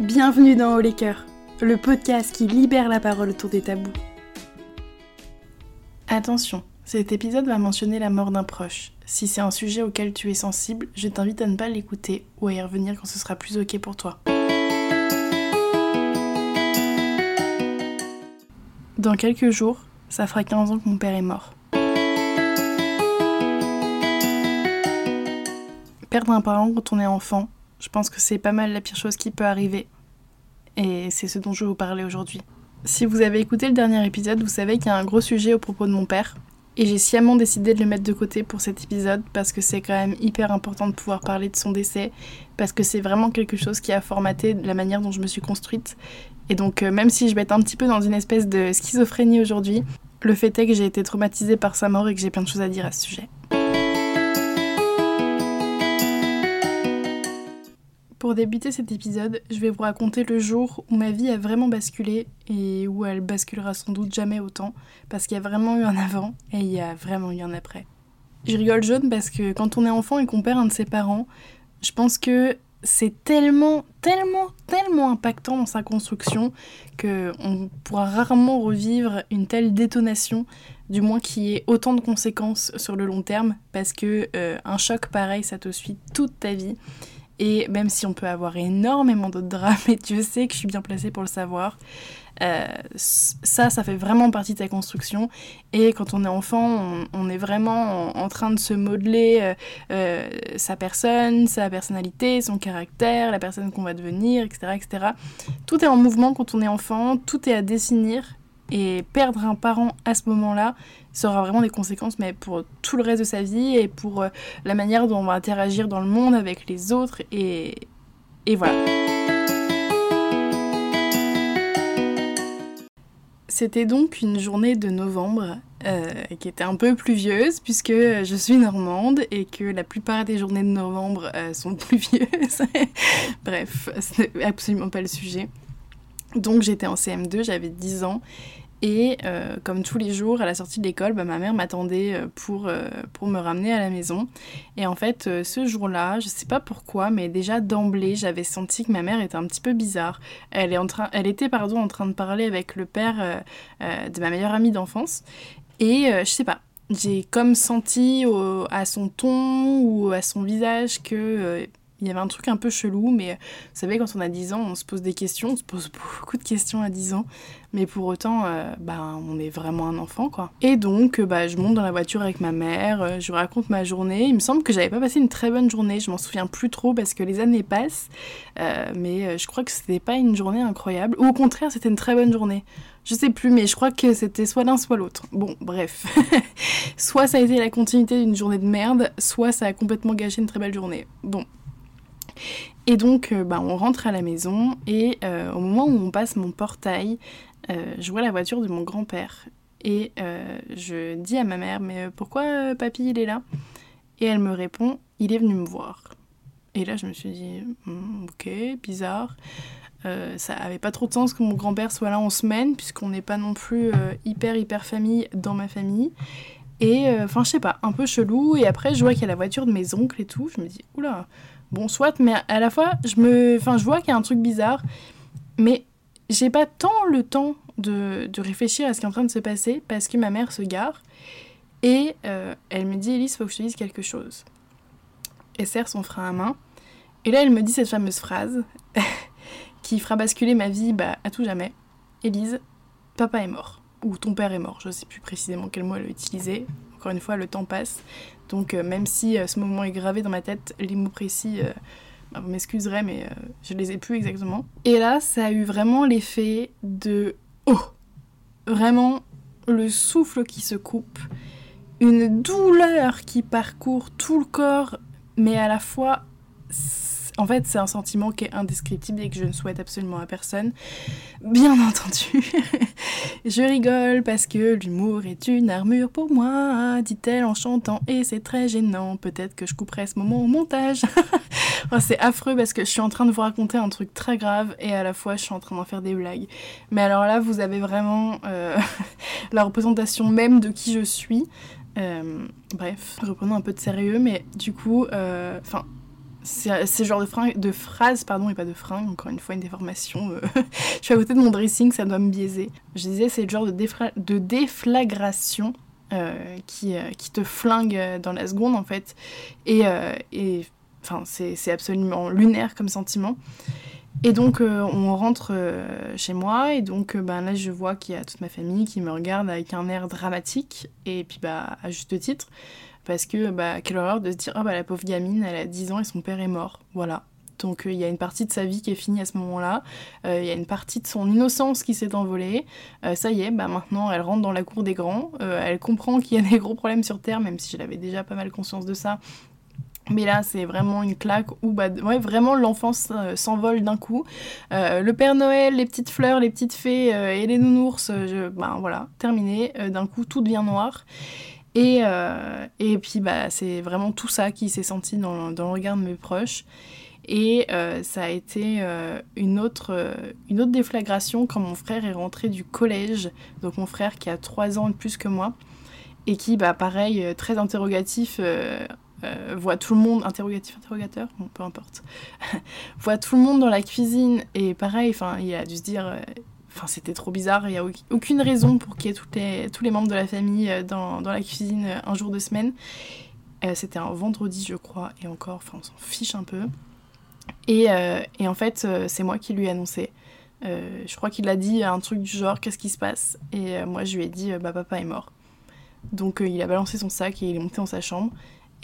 Bienvenue dans Haut les Cœurs, le podcast qui libère la parole autour des tabous. Attention, cet épisode va mentionner la mort d'un proche. Si c'est un sujet auquel tu es sensible, je t'invite à ne pas l'écouter ou à y revenir quand ce sera plus ok pour toi. Dans quelques jours, ça fera 15 ans que mon père est mort. Perdre un parent quand on est enfant, je pense que c'est pas mal la pire chose qui peut arriver. Et c'est ce dont je vais vous parler aujourd'hui. Si vous avez écouté le dernier épisode, vous savez qu'il y a un gros sujet au propos de mon père. Et j'ai sciemment décidé de le mettre de côté pour cet épisode parce que c'est quand même hyper important de pouvoir parler de son décès, parce que c'est vraiment quelque chose qui a formaté la manière dont je me suis construite. Et donc euh, même si je vais être un petit peu dans une espèce de schizophrénie aujourd'hui, le fait est que j'ai été traumatisée par sa mort et que j'ai plein de choses à dire à ce sujet. Pour débuter cet épisode, je vais vous raconter le jour où ma vie a vraiment basculé et où elle basculera sans doute jamais autant, parce qu'il y a vraiment eu un avant et il y a vraiment eu un après. Je rigole jaune parce que quand on est enfant et qu'on perd un de ses parents, je pense que c'est tellement, tellement, tellement impactant dans sa construction que on pourra rarement revivre une telle détonation, du moins qui ait autant de conséquences sur le long terme, parce que euh, un choc pareil, ça te suit toute ta vie. Et même si on peut avoir énormément d'autres drames, et Dieu sait que je suis bien placée pour le savoir, euh, ça, ça fait vraiment partie de ta construction. Et quand on est enfant, on, est vraiment en, train de se modeler euh, euh, sa personne, sa personnalité, son caractère, la personne qu'on va devenir, etc., etc. Tout est en mouvement quand on est enfant, tout est à dessiner. Et perdre un parent à ce moment-là, ça aura vraiment des conséquences, mais pour tout le reste de sa vie et pour euh, la manière dont on va interagir dans le monde avec les autres. Et, et voilà. C'était donc une journée de novembre euh, qui était un peu pluvieuse puisque je suis normande et que la plupart des journées de novembre euh, sont pluvieuses. Bref, ce n'est absolument pas le sujet. Donc j'étais en CM2, j'avais 10 ans et euh, comme tous les jours, à la sortie de l'école, bah, ma mère m'attendait euh, pour, euh, pour me ramener à la maison. Et en fait, ce jour-là, je sais pas pourquoi, mais déjà d'emblée, j'avais senti que ma mère était un petit peu bizarre. Elle, est en train, elle était pardon, en train de parler avec le père de ma meilleure amie d'enfance. Et je sais pas, j'ai comme senti à son ton ou à son visage que il y avait un truc un peu chelou, mais vous savez, quand on a 10 ans, on se pose des questions, on se pose beaucoup de questions à 10 ans, mais pour autant, euh, bah, on est vraiment un enfant, quoi. Et donc, euh, bah, je monte dans la voiture avec ma mère, euh, je raconte ma journée. Il me semble que j'avais pas passé une très bonne journée, je m'en souviens plus trop parce que les années passent, mais je crois que c'était pas une journée incroyable, ou au contraire, c'était une très bonne journée. Je sais plus, mais je crois que c'était soit l'un, soit l'autre. Bon, bref. soit ça a été la continuité d'une journée de merde, soit ça a complètement gâché une très belle journée. Bon, et donc, euh, bah, on rentre à la maison et euh, au moment où on passe mon portail, euh, je vois la voiture de mon grand-père. Et je dis à ma mère, mais pourquoi papy il est là? Et elle me répond, il est venu me voir. Et là, je me suis dit, hmm, ok, bizarre. ça avait pas trop de sens que mon grand-père soit là en semaine, puisqu'on n'est pas non plus hyper, hyper famille dans ma famille. Et enfin, je sais pas, un peu chelou. Et après, je vois qu'il y a la voiture de mes oncles et tout. Je me dis, oula, bon, soit, mais à la fois, je me, enfin, je vois qu'il y a un truc bizarre, mais j'ai pas tant le temps de, de, réfléchir à ce qui est en train de se passer parce que ma mère se gare et euh, elle me dit Elise, faut que je te dise quelque chose. Elle serre son frein à main et là elle me dit cette fameuse phrase qui fera basculer ma vie bah, à tout jamais. Elise, papa est mort ou ton père est mort. Je sais plus précisément quel mot elle a utilisé. Encore une fois, le temps passe. Donc euh, même si euh, ce moment est gravé dans ma tête, les mots précis, euh, bah, vous m'excuserez, mais je les ai plus exactement. Et là, ça a eu vraiment l'effet de... Oh Vraiment le souffle qui se coupe, une douleur qui parcourt tout le corps, mais à la fois en fait, c'est un sentiment qui est indescriptible et que je ne souhaite absolument à personne. Bien entendu. je rigole parce que l'humour est une armure pour moi, dit-elle en chantant, et c'est très gênant. Peut-être que je couperai ce moment au montage. c'est affreux parce que je suis en train de vous raconter un truc très grave et à la fois je suis en train d'en faire des blagues. Mais alors là, vous avez vraiment euh, la représentation même de qui je suis. Euh, bref, reprenons un peu de sérieux, mais du coup, euh, enfin, c'est genre de, de phrases, pardon, et pas de fringues, encore une fois une déformation. Euh, je suis à côté de mon dressing, ça doit me biaiser. Je disais, c'est le genre de, déflagration euh, qui, euh, qui te flingue dans la seconde, en fait. Et, et c'est absolument lunaire comme sentiment. Et donc, on rentre chez moi, et donc, ben, là, je vois qu'il y a toute ma famille qui me regarde avec un air dramatique, et puis, bah, à juste titre parce que bah, quelle horreur de se dire ah bah la pauvre gamine elle a 10 ans et son père est mort voilà donc euh, il y a une partie de sa vie qui est finie à ce moment-là, euh, il y a une partie de son innocence qui s'est envolée, euh, ça y est, bah maintenant elle rentre dans la cour des grands, elle comprend qu'il y a des gros problèmes sur Terre, même si j'avais déjà pas mal conscience de ça. Mais là, c'est vraiment une claque où bah, ouais, vraiment l'enfance s'envole d'un coup. le Père Noël, les petites fleurs, les petites fées et les nounours, je, bah, voilà, terminé. d'un coup, tout devient noir. Et, euh, et puis, bah, c'est vraiment tout ça qui s'est senti dans, dans, le regard de mes proches. Et euh, ça a été euh, une, autre, une autre déflagration quand mon frère est rentré du collège. Donc, mon frère qui a 3 ans de plus que moi. Et qui, bah, pareil, très interrogatif, voit tout le monde, interrogatif, interrogateur, bon, peu importe, voit tout le monde dans la cuisine. Et pareil, il a dû se dire Enfin, c'était trop bizarre. Il n'y a aucune raison pour qu'il y ait toutes les, tous les membres de la famille euh, dans, dans la cuisine euh, un jour de semaine. Euh, c'était un vendredi, je crois, et encore, enfin, on s'en fiche un peu. Et, et en fait, c'est moi qui lui ai annoncé. je crois qu'il a dit un truc du genre Qu'est-ce qui se passe? Et moi, je lui ai dit Bah, papa est mort. Donc, il a balancé son sac et il est monté dans sa chambre.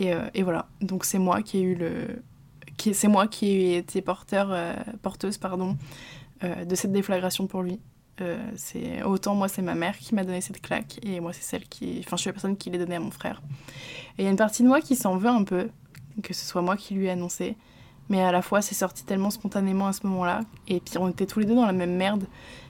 Et, et voilà. Donc, c'est moi qui ai eu le. C'est moi qui ai été porteur, porteuse pardon, de cette déflagration pour lui. Euh, c'est autant moi c'est ma mère qui m'a donné cette claque et moi c'est celle qui enfin je suis la personne qui l'a donnée à mon frère et il y a une partie de moi qui s'en veut un peu que ce soit moi qui lui ai annoncé mais à la fois c'est sorti tellement spontanément à ce moment-là et puis on était tous les deux dans la même merde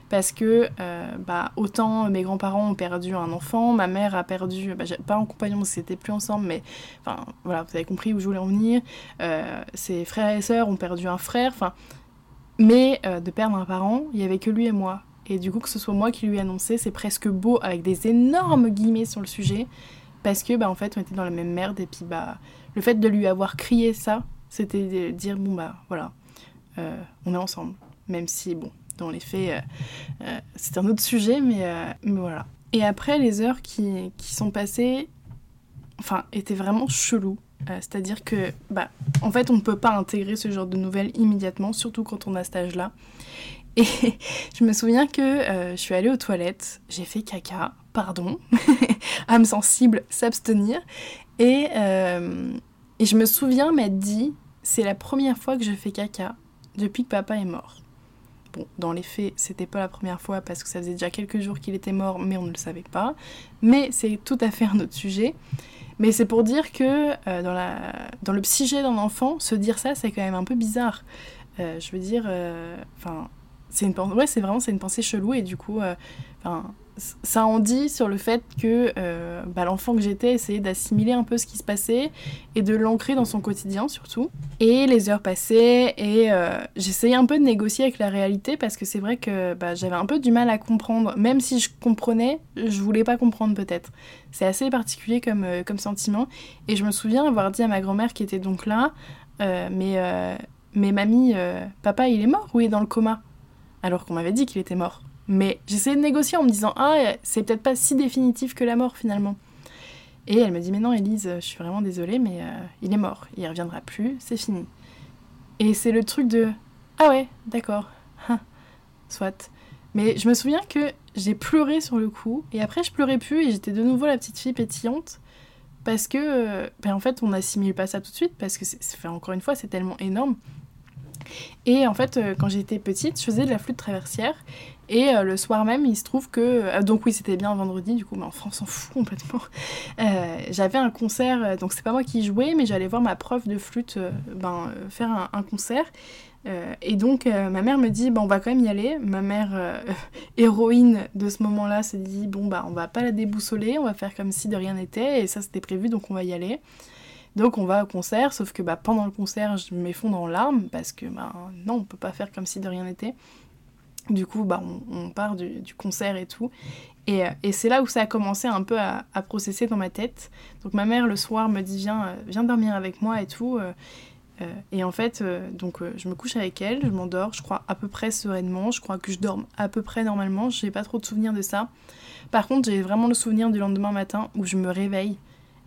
parce que euh, bah, autant mes grands-parents ont perdu un enfant, ma mère a perdu, bah, pas un compagnon, c'était plus ensemble, mais enfin voilà, vous avez compris où je voulais en venir. ses frères et sœurs ont perdu un frère, enfin mais euh, de perdre un parent, il y avait que lui et moi. Et du coup, que ce soit moi qui lui ai annoncé, c'est presque beau, avec des énormes guillemets sur le sujet, parce que, bah, en fait, on était dans la même merde, et puis, bah, le fait de lui avoir crié ça, c'était de dire, bon, bah, voilà, euh, on est ensemble. Même si, bon, dans les faits, euh, c'est un autre sujet, mais, mais, voilà. Et après, les heures qui, qui sont passées, enfin, étaient vraiment cheloues. Euh, c'est-à-dire que, bah, en fait, on ne peut pas intégrer ce genre de nouvelles immédiatement, surtout quand on a cet âge-là. Et je me souviens que euh, je suis allée aux toilettes, j'ai fait caca, pardon, âme sensible, s'abstenir. Et, euh, et je me souviens m'être dit, c'est la première fois que je fais caca depuis que papa est mort. Bon, dans les faits, c'était pas la première fois parce que ça faisait déjà quelques jours qu'il était mort, mais on ne le savait pas. Mais c'est tout à fait un autre sujet. Mais c'est pour dire que euh, dans, le psyché d'un enfant, se dire ça, c'est quand même un peu bizarre. Euh, je veux dire, euh, enfin, c'est une ouais, c'est vraiment une pensée chelou et du coup, enfin, ça en dit sur le fait que euh, bah, l'enfant que j'étais essayait d'assimiler un peu ce qui se passait et de l'ancrer dans son quotidien surtout. Et les heures passaient et euh, j'essayais un peu de négocier avec la réalité parce que c'est vrai que bah, j'avais un peu du mal à comprendre. Même si je comprenais, je voulais pas comprendre peut-être. C'est assez particulier comme, euh, comme sentiment. Et je me souviens avoir dit à ma grand-mère qui était donc là, mais, mais mamie, papa il est mort ou il est dans le coma? Alors qu'on m'avait dit qu'il était mort. Mais j'essayais de négocier en me disant Ah, c'est peut-être pas si définitif que la mort finalement. Et elle me dit Mais non, Elise, je suis vraiment désolée, mais euh, il est mort, il reviendra plus, c'est fini. Et c'est le truc de Ah ouais, d'accord, hein, soit. Mais je me souviens que j'ai pleuré sur le coup, et après je pleurais plus, et j'étais de nouveau la petite fille pétillante, parce que, euh, ben en fait, on n'assimile pas ça tout de suite, parce que, c'est, encore une fois, c'est tellement énorme. Et en fait, euh, quand j'étais petite, je faisais de la flûte traversière. Et euh, le soir même, il se trouve que. Euh, donc, oui, c'était bien vendredi, du coup, mais en France, on s'en fout complètement. j'avais un concert, donc c'est pas moi qui jouais, mais j'allais voir ma prof de flûte ben, faire un, concert. et donc, ma mère me dit, bon, on va quand même y aller. Ma mère, héroïne de ce moment-là, s'est dit, bon, bah, on va pas la déboussoler, on va faire comme si de rien n'était. Et ça, c'était prévu, donc on va y aller. Donc on va au concert, sauf que bah, pendant le concert, je m'effondre en larmes parce que bah, non, on peut pas faire comme si de rien n'était. Du coup, bah, on, part du, concert et tout. Et, euh, et c'est là où ça a commencé un peu à, à, processer dans ma tête. Donc ma mère, le soir, me dit Viens, euh, viens dormir avec moi et tout. Euh. et en fait, donc je me couche avec elle, je m'endors, je crois à peu près sereinement, je crois que je dorme à peu près normalement, j'ai pas trop de souvenirs de ça. Par contre, j'ai vraiment le souvenir du lendemain matin où je me réveille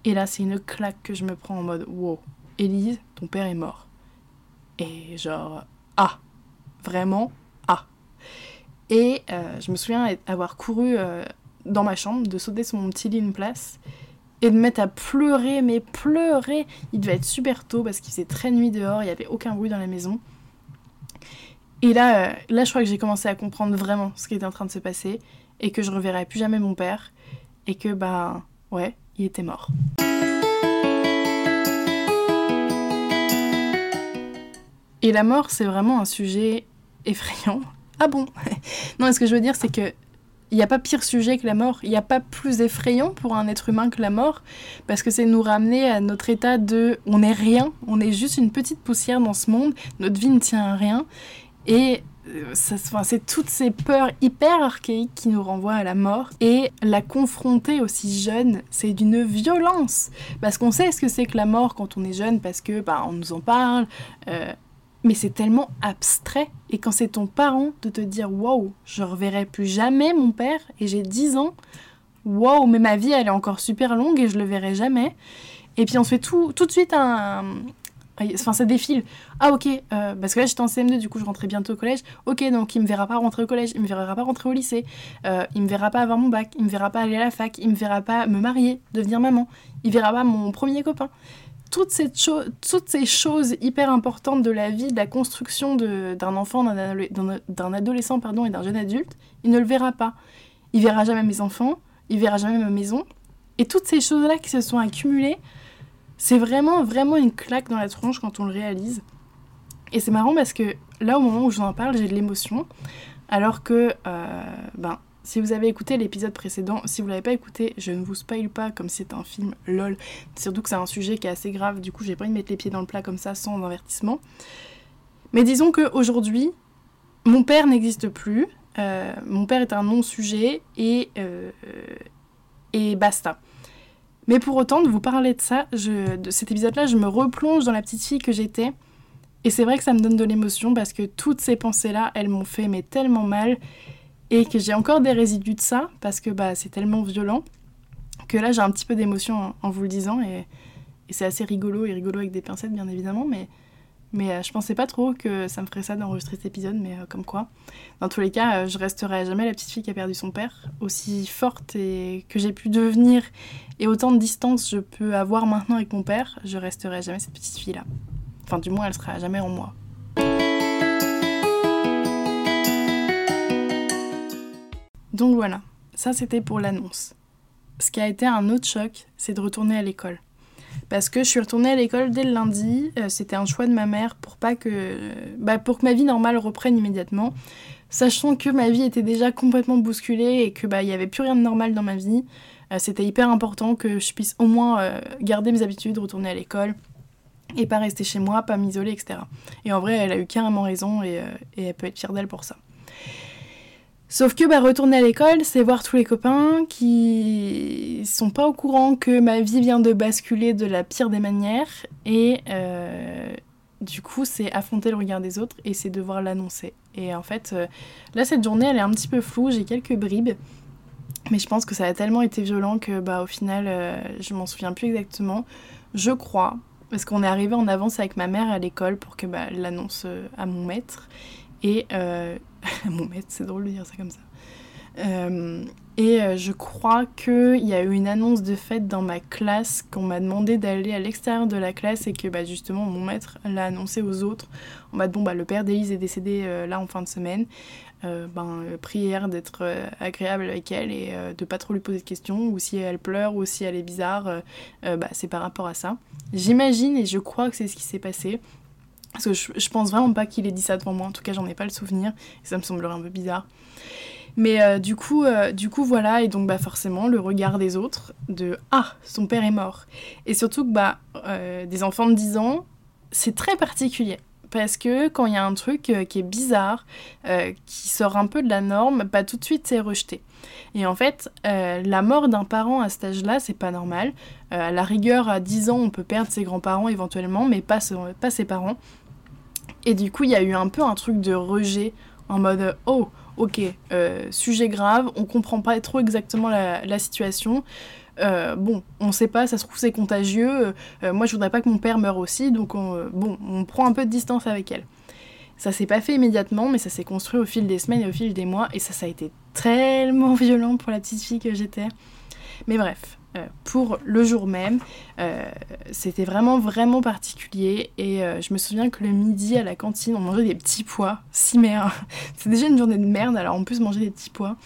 et là, c'est une claque que je me prends en mode wow, Élise, ton père est mort. Et genre, ah, vraiment. Et euh, je me souviens avoir couru euh, dans ma chambre, de sauter sur mon petit lit une place et de mettre à pleurer, mais pleurer. Il devait être super tôt parce qu'il faisait très nuit dehors, il n'y avait aucun bruit dans la maison. Et là, euh, là, je crois que j'ai commencé à comprendre vraiment ce qui était en train de se passer et que je reverrai plus jamais mon père et que, bah, ouais, il était mort. Et la mort, c'est vraiment un sujet effrayant. Ah bon Non, ce que je veux dire, c'est que il n'y a pas pire sujet que la mort. Il n'y a pas plus effrayant pour un être humain que la mort, parce que c'est nous ramener à notre état de on n'est rien, on est juste une petite poussière dans ce monde, notre vie ne tient à rien. Et euh, c'est toutes ces peurs hyper archaïques qui nous renvoient à la mort. Et la confronter aussi jeune, c'est d'une violence. Parce qu'on sait ce que c'est que la mort quand on est jeune, parce que bah, on nous en parle. Euh, mais c'est tellement abstrait. Et quand c'est ton parent de te dire Waouh, je reverrai plus jamais mon père, et j'ai 10 ans, waouh, mais ma vie elle est encore super longue et je le verrai jamais. Et puis on se fait tout, de suite un, Enfin, ça défile. Ah, ok, euh, parce que là j'étais en CM2, du coup je rentrais bientôt au collège. Ok, donc il me verra pas rentrer au collège, il me verra pas rentrer au lycée, euh, il me verra pas avoir mon bac, il me verra pas aller à la fac, il me verra pas me marier, devenir maman, il verra pas mon premier copain. Toutes ces, choses hyper importantes de la vie, de la construction d'un enfant, d'un adolescent pardon, et d'un jeune adulte, il ne le verra pas. Il verra jamais mes enfants, il verra jamais ma maison. Et toutes ces choses-là qui se sont accumulées, c'est vraiment, vraiment une claque dans la tronche quand on le réalise. Et c'est marrant parce que là, au moment où je vous en parle, j'ai de l'émotion. Alors que, euh, ben, si vous avez écouté l'épisode précédent, si vous l'avez pas écouté, je ne vous spoil pas comme c'était un film lol. Surtout que c'est un sujet qui est assez grave, du coup j'ai pas envie de mettre les pieds dans le plat comme ça sans avertissement. Mais disons qu'aujourd'hui, mon père n'existe plus. Euh, mon père est un non-sujet et, euh, et basta. Mais pour autant, de vous parler de ça, de cet épisode-là, je me replonge dans la petite fille que j'étais. Et c'est vrai que ça me donne de l'émotion parce que toutes ces pensées-là, elles m'ont fait mais tellement mal. Et que j'ai encore des résidus de ça parce que bah, c'est tellement violent que là j'ai un petit peu d'émotion en, vous le disant. Et, c'est assez rigolo et rigolo avec des pincettes bien évidemment. Mais mais euh, je pensais pas trop que ça me ferait ça d'enregistrer cet épisode, mais euh, comme quoi. Dans tous les cas, euh, je resterai jamais la petite fille qui a perdu son père. Aussi forte que j'ai pu devenir et autant de distance je peux avoir maintenant avec mon père, je resterai jamais cette petite fille-là. Enfin, du moins, elle sera jamais en moi. Donc voilà, ça c'était pour l'annonce. Ce qui a été un autre choc, c'est de retourner à l'école parce que je suis retournée à l'école dès le lundi. Euh, c'était un choix de ma mère pour pas que, bah, pour que ma vie normale reprenne immédiatement, sachant que ma vie était déjà complètement bousculée et que bah avait plus rien de normal dans ma vie. Euh, c'était hyper important que je puisse au moins euh, garder mes habitudes, retourner à l'école et pas rester chez moi, pas m'isoler, etc. Et en vrai, elle a eu carrément raison et, et elle peut être fière d'elle pour ça. Sauf que bah, retourner à l'école, c'est voir tous les copains qui sont pas au courant que ma vie vient de basculer de la pire des manières. Et euh, du coup, c'est affronter le regard des autres et c'est devoir l'annoncer. Et en fait, euh, là, cette journée, elle est un petit peu floue, j'ai quelques bribes. Mais je pense que ça a tellement été violent que bah, au final, euh, je m'en souviens plus exactement. Je crois, parce qu'on est arrivé en avance avec ma mère à l'école pour que bah, l'annonce à mon maître. Et mon maître, c'est drôle de dire ça comme ça. Euh, et euh, je crois qu'il y a eu une annonce de fête dans ma classe qu'on m'a demandé d'aller à l'extérieur de la classe et que bah, justement mon maître l'a annoncé aux autres en mode bon bah le père d'Élise est décédé euh, là en fin de semaine. ben, prière d'être agréable avec elle et de pas trop lui poser de questions ou si elle pleure ou si elle est bizarre, bah, c'est par rapport à ça. J'imagine et je crois que c'est ce qui s'est passé. Parce que je, pense vraiment pas qu'il ait dit ça devant moi, en tout cas j'en ai pas le souvenir, ça me semblerait un peu bizarre. Mais euh, du, coup, euh, du coup, voilà, et donc bah, forcément, le regard des autres de Ah, son père est mort. Et surtout que bah, euh, des enfants de 10 ans, c'est très particulier. Parce que quand il y a un truc qui est bizarre, qui sort un peu de la norme, bah, tout de suite c'est rejeté. Et en fait, la mort d'un parent à cet âge-là, c'est pas normal. À la rigueur, à 10 ans, on peut perdre ses grands-parents éventuellement, mais pas, pas ses parents. Et du coup, il y a eu un peu un truc de rejet en mode oh, ok, euh, sujet grave, on comprend pas trop exactement la, situation. bon, on sait pas, ça se trouve c'est contagieux. moi, je voudrais pas que mon père meure aussi, donc bon, on prend un peu de distance avec elle. Ça s'est pas fait immédiatement, mais ça s'est construit au fil des semaines et au fil des mois, et ça, ça a été tellement violent pour la petite fille que j'étais. Mais bref, euh, pour le jour même, euh, c'était vraiment vraiment particulier, et euh, je me souviens que le midi à la cantine, on mangeait des petits pois, si merde. C'est déjà une journée de merde, alors en plus manger des petits pois.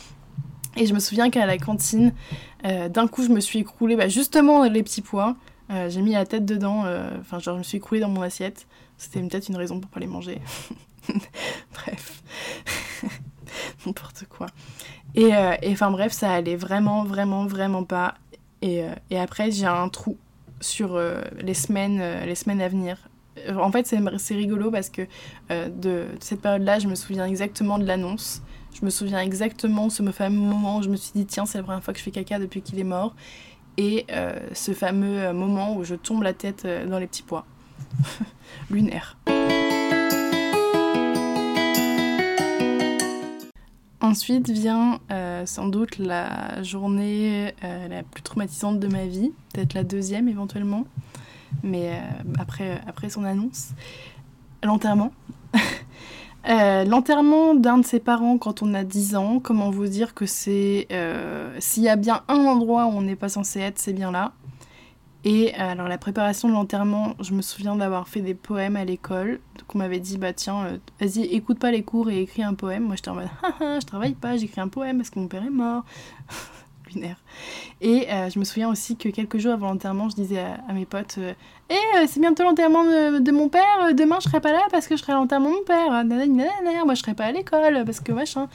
Et je me souviens qu'à la cantine, d'un coup, je me suis écroulée bah, justement les petits pois. j'ai mis la tête dedans, enfin, genre, je me suis écroulée dans mon assiette. C'était peut-être une raison pour pas les manger. bref. N'importe quoi. Et enfin bref, ça allait vraiment, vraiment, vraiment pas. Et, euh, et après, j'ai un trou sur euh, les, semaines, les semaines à venir. En fait, c'est rigolo parce que de, cette période-là, je me souviens exactement de l'annonce. Je me souviens exactement ce fameux moment où je me suis dit, tiens, c'est la première fois que je fais caca depuis qu'il est mort. Et ce fameux moment où je tombe la tête dans les petits pois. lunaire. Ensuite vient euh, sans doute la journée euh, la plus traumatisante de ma vie, peut-être la deuxième éventuellement, mais euh, après, après son annonce, l'enterrement. l'enterrement d'un de ses parents quand on a 10 ans, comment vous dire que c'est... S'il y a bien un endroit où on n'est pas censé être, c'est bien là. Et euh, alors la préparation de l'enterrement, je me souviens d'avoir fait des poèmes à l'école. Donc on m'avait dit, bah tiens, euh, vas-y, écoute pas les cours et écris un poème. Moi j'étais en mode, je travaille pas, j'écris un poème parce que mon père est mort. Lunaire. Et euh, je me souviens aussi que quelques jours avant l'enterrement, je disais à, mes potes, eh, c'est bientôt l'enterrement de, mon père, demain je serai pas là parce que je serai à l'enterrement de mon père. moi je serai pas à l'école parce que machin.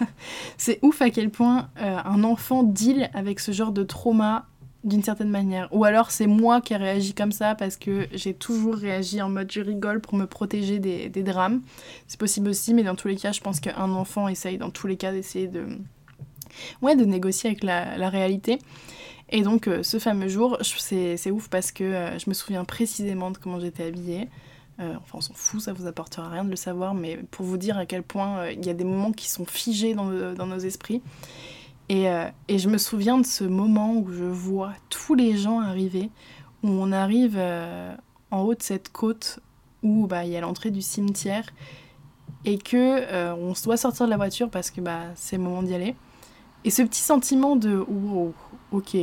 c'est ouf à quel point un enfant deal avec ce genre de trauma d'une certaine manière. Ou alors c'est moi qui ai réagi comme ça parce que j'ai toujours réagi en mode je rigole pour me protéger des, drames. C'est possible aussi, mais dans tous les cas, je pense qu'un enfant essaye dans tous les cas d'essayer de, ouais, de négocier avec la, réalité. Et donc euh, ce fameux jour, c'est ouf parce que euh, je me souviens précisément de comment j'étais habillée. Euh, enfin, on s'en fout, ça vous apportera rien de le savoir, mais pour vous dire à quel point il y a des moments qui sont figés dans, dans nos esprits. Euh, et, je me souviens de ce moment où je vois tous les gens arriver, où on arrive euh, en haut de cette côte où bah, il y a l'entrée du cimetière et que euh, on doit sortir de la voiture parce que bah, c'est le moment d'y aller. Et ce petit sentiment de wow, ok,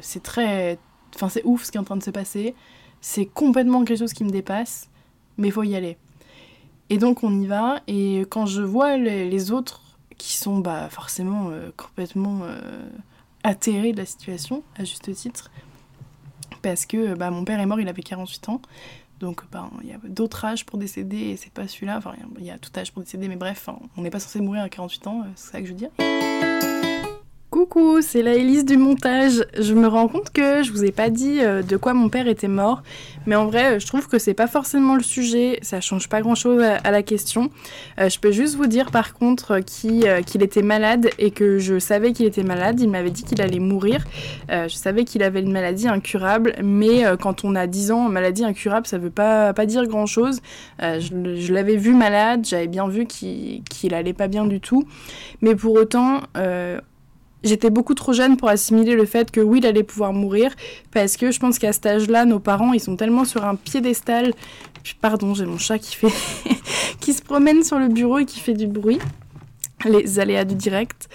c'est très. Enfin, c'est ouf ce qui est en train de se passer, c'est complètement quelque chose qui me dépasse, mais il faut y aller. Et donc on y va, et quand je vois les autres qui sont bah, forcément euh, complètement euh, atterrés de la situation, à juste titre, parce que bah, mon père est mort, il avait 48 ans, donc bah, il y a d'autres âges pour décéder, et c'est pas celui-là, enfin il y a tout âge pour décéder, mais bref, on n'est pas censé mourir à 48 ans, euh, c'est ça que je veux dire. C'est la Élise du montage. Je me rends compte que je vous ai pas dit euh, de quoi mon père était mort, mais en vrai, je trouve que c'est pas forcément le sujet, ça change pas grand chose à, la question. Euh, je peux juste vous dire par contre euh, qu'il était malade et que je savais qu'il était malade. Il m'avait dit qu'il allait mourir. je savais qu'il avait une maladie incurable, mais quand on a 10 ans, maladie incurable, ça veut pas, pas dire grand chose. je, l'avais vu malade, j'avais bien vu qu'il qu allait pas bien du tout, mais pour autant, J'étais beaucoup trop jeune pour assimiler le fait que il allait pouvoir mourir, parce que je pense qu'à cet âge-là, nos parents, ils sont tellement sur un piédestal. Pardon, j'ai mon chat qui fait, qui se promène sur le bureau et qui fait du bruit les aléas du direct.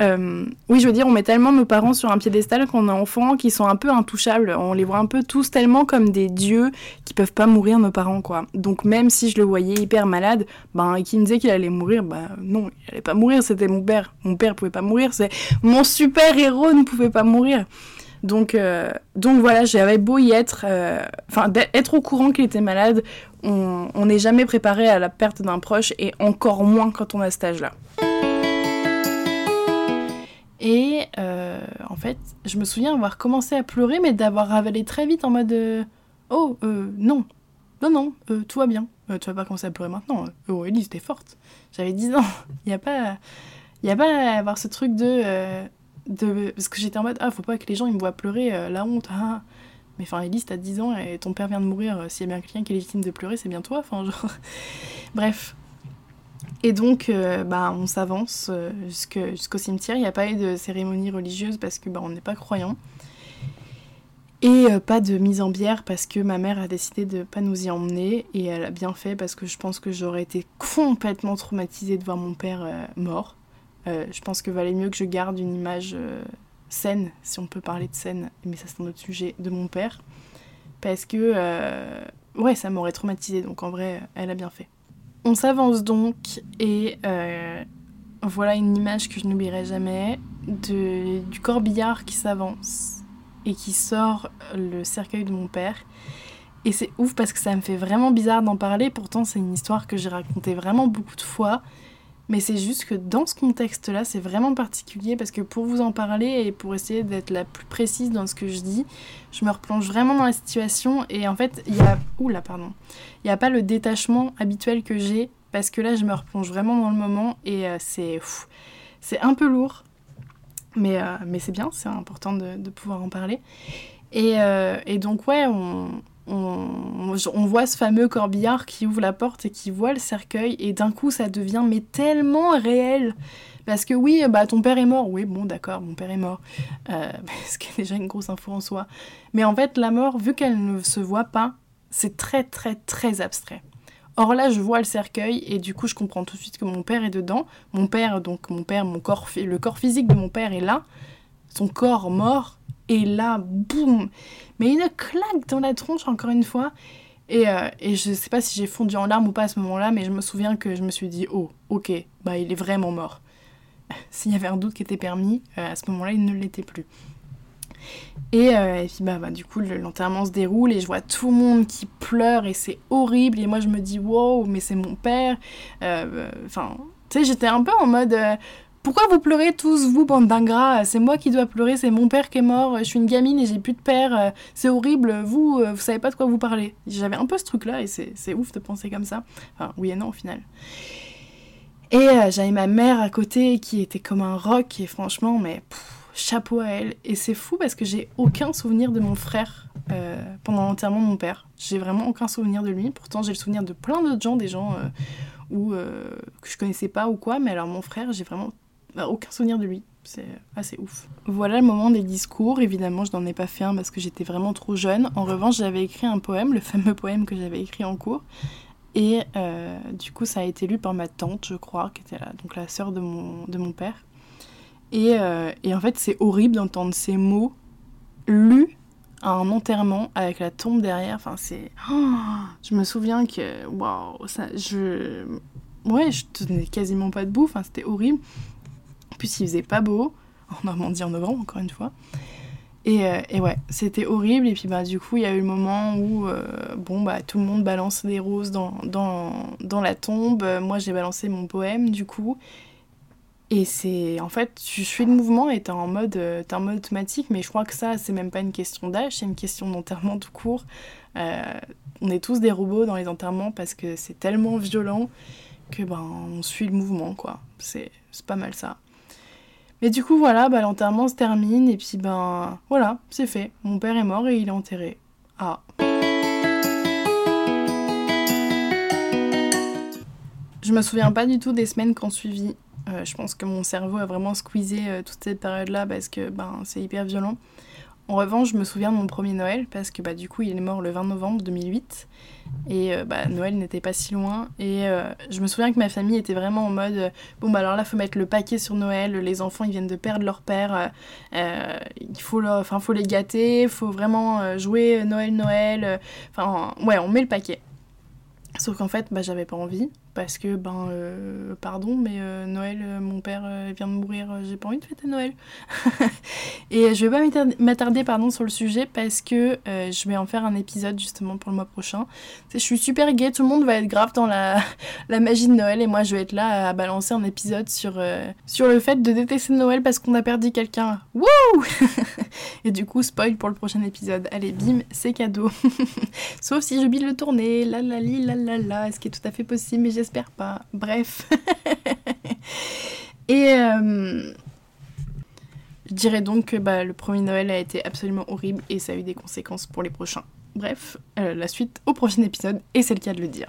Euh, oui, je veux dire, on met tellement nos parents sur un piédestal qu'on a enfants qui sont un peu intouchables. On les voit un peu tous tellement comme des dieux qui peuvent pas mourir, nos parents, quoi. Donc même si je le voyais hyper malade, ben, et qu'il me disait qu'il allait mourir, ben non, il allait pas mourir, c'était mon père. Mon père pouvait pas mourir, c'est mon super héros ne pouvait pas mourir. Donc, euh, donc voilà, j'avais beau y être, euh, enfin, au courant qu'il était malade, on n'est jamais préparé à la perte d'un proche et encore moins quand on a cet âge-là. Et euh, en fait, je me souviens avoir commencé à pleurer, mais d'avoir ravalé très vite en mode Oh, non, non, non, tout va bien. tu vas pas commencer à pleurer maintenant. Oh, Elise, t'es forte. J'avais 10 ans. Il Il n'y a pas à avoir ce truc de, Parce que j'étais en mode, ah, faut pas que les gens ils me voient pleurer, la honte, ah. Mais enfin, Elise, t'as 10 ans et ton père vient de mourir, s'il y a bien quelqu'un qui est légitime de pleurer, c'est bien toi, enfin, genre... Bref, et donc, euh, bah, on s'avance euh, jusqu'au cimetière. Il n'y a pas eu de cérémonie religieuse parce que bah, on n'est pas croyant. Et euh, pas de mise en bière parce que ma mère a décidé de pas nous y emmener. Et elle a bien fait parce que je pense que j'aurais été complètement traumatisée de voir mon père mort. Je pense que valait mieux que je garde une image saine, si on peut parler de saine, mais ça c'est un autre sujet, de mon père. Parce que, ouais, ça m'aurait traumatisée. Donc en vrai, elle a bien fait. On s'avance donc et euh, voilà une image que je n'oublierai jamais de, du corbillard qui s'avance et qui sort le cercueil de mon père. Et c'est ouf parce que ça me fait vraiment bizarre d'en parler, pourtant c'est une histoire que j'ai racontée vraiment beaucoup de fois. Mais c'est juste que dans ce contexte-là, c'est vraiment particulier parce que pour vous en parler et pour essayer d'être la plus précise dans ce que je dis, je me replonge vraiment dans la situation et en fait, il y a... Oula, pardon. Il n'y a pas le détachement habituel que j'ai parce que là, je me replonge vraiment dans le moment et euh, c'est... C'est un peu lourd, mais, euh, mais c'est bien, c'est important de, de, pouvoir en parler. Et, euh, et donc, ouais, on, on, voit ce fameux corbillard qui ouvre la porte et qui voit le cercueil et d'un coup ça devient mais tellement réel. Parce que oui bah ton père est mort. Oui bon d'accord mon père est mort. Euh, ce qui est déjà une grosse info en soi. Mais en fait la mort vu qu'elle ne se voit pas c'est très très très abstrait. Or là, je vois le cercueil et du coup, je comprends tout de suite que mon père est dedans. Mon père, donc mon père, mon corps, le corps physique de mon père est là. Son corps mort est là, boum mais une claque dans la tronche, encore une fois. Et, euh, et je sais pas si j'ai fondu en larmes ou pas à ce moment-là, mais je me souviens que je me suis dit, oh, ok, bah il est vraiment mort. S'il y avait un doute qui était permis, euh, à ce moment-là, il ne l'était plus. Et, euh, et, puis bah, bah du coup l'enterrement se déroule et je vois tout le monde qui pleure et c'est horrible et moi je me dis wow mais c'est mon père enfin tu sais j'étais un peu en mode pourquoi vous pleurez tous, vous, bande d'ingrats C'est moi qui dois pleurer, c'est mon père qui est mort, je suis une gamine et j'ai plus de père, c'est horrible, vous, euh, vous savez pas de quoi vous parlez. J'avais un peu ce truc-là et c'est ouf de penser comme ça. Enfin, oui et non au final. Et euh, j'avais ma mère à côté qui était comme un roc et franchement, mais chapeau à elle. Et c'est fou parce que j'ai aucun souvenir de mon frère euh, pendant l'enterrement de mon père. J'ai vraiment aucun souvenir de lui. Pourtant, j'ai le souvenir de plein d'autres gens, des gens ou que je connaissais pas ou quoi. Mais alors, mon frère, j'ai vraiment bah, aucun souvenir de lui. C'est assez ouf. Voilà le moment des discours. Évidemment, je n'en ai pas fait un parce que j'étais vraiment trop jeune. En revanche, j'avais écrit un poème, le fameux poème que j'avais écrit en cours. Et euh, du coup, ça a été lu par ma tante, je crois, qui était là, donc la sœur de mon, de mon père. Et, euh, et en fait, c'est horrible d'entendre ces mots lus à un enterrement avec la tombe derrière. Enfin, c'est. Je me souviens que. Waouh. Je. Ouais, je tenais quasiment pas debout. Enfin, c'était horrible. Plus, il faisait pas beau, en Normandie en novembre, encore une fois. Et, euh, et ouais, c'était horrible. Et puis, bah, du coup, il y a eu le moment où, euh, bon, bah, tout le monde balance des roses dans, dans, dans la tombe. Moi, j'ai balancé mon poème, du coup. Et c'est, en fait, tu suis le mouvement et t'es en mode, euh, en mode automatique, mais je crois que ça, c'est même pas une question d'âge, c'est une question d'enterrement tout court. on est tous des robots dans les enterrements parce que c'est tellement violent que ben on suit le mouvement, quoi. C'est pas mal ça. Mais du coup, voilà, bah, l'enterrement se termine et puis ben voilà, c'est fait. Mon père est mort et il est enterré. Ah. Je me souviens pas du tout des semaines qu'on suivi. Euh, je pense que mon cerveau a vraiment squeezé euh, toute cette période-là parce que ben, c'est hyper violent. En revanche, je me souviens de mon premier Noël parce que bah, du coup, il est mort le 20 novembre 2008 et euh, bah, Noël n'était pas si loin. Et euh, je me souviens que ma famille était vraiment en mode euh, bon, bah alors là, faut mettre le paquet sur Noël. Les enfants, ils viennent de perdre leur père. il faut, faut les gâter. Faut vraiment jouer Noël, Noël. Enfin, ouais, on met le paquet. Sauf qu'en fait, bah, j'avais pas envie parce que, ben, euh, pardon, mais euh, Noël, euh, mon père vient de mourir, j'ai pas envie de fêter Noël. et je vais pas m'attarder, pardon, sur le sujet parce que je vais en faire un épisode justement pour le mois prochain. je suis super gay, tout le monde va être grave dans la, la magie de Noël et moi je vais être là à balancer un épisode sur, sur le fait de détester Noël parce qu'on a perdu quelqu'un. Wouh Et du coup, spoil pour le prochain épisode. Allez, bim, c'est cadeau. Sauf si j'oublie de le tourner, la la la la la, ce qui est tout à fait possible, mais pas. Bref. Et je dirais donc que bah, le premier Noël a été absolument horrible et ça a eu des conséquences pour les prochains. Bref, la suite au prochain épisode, et c'est le cas de le dire.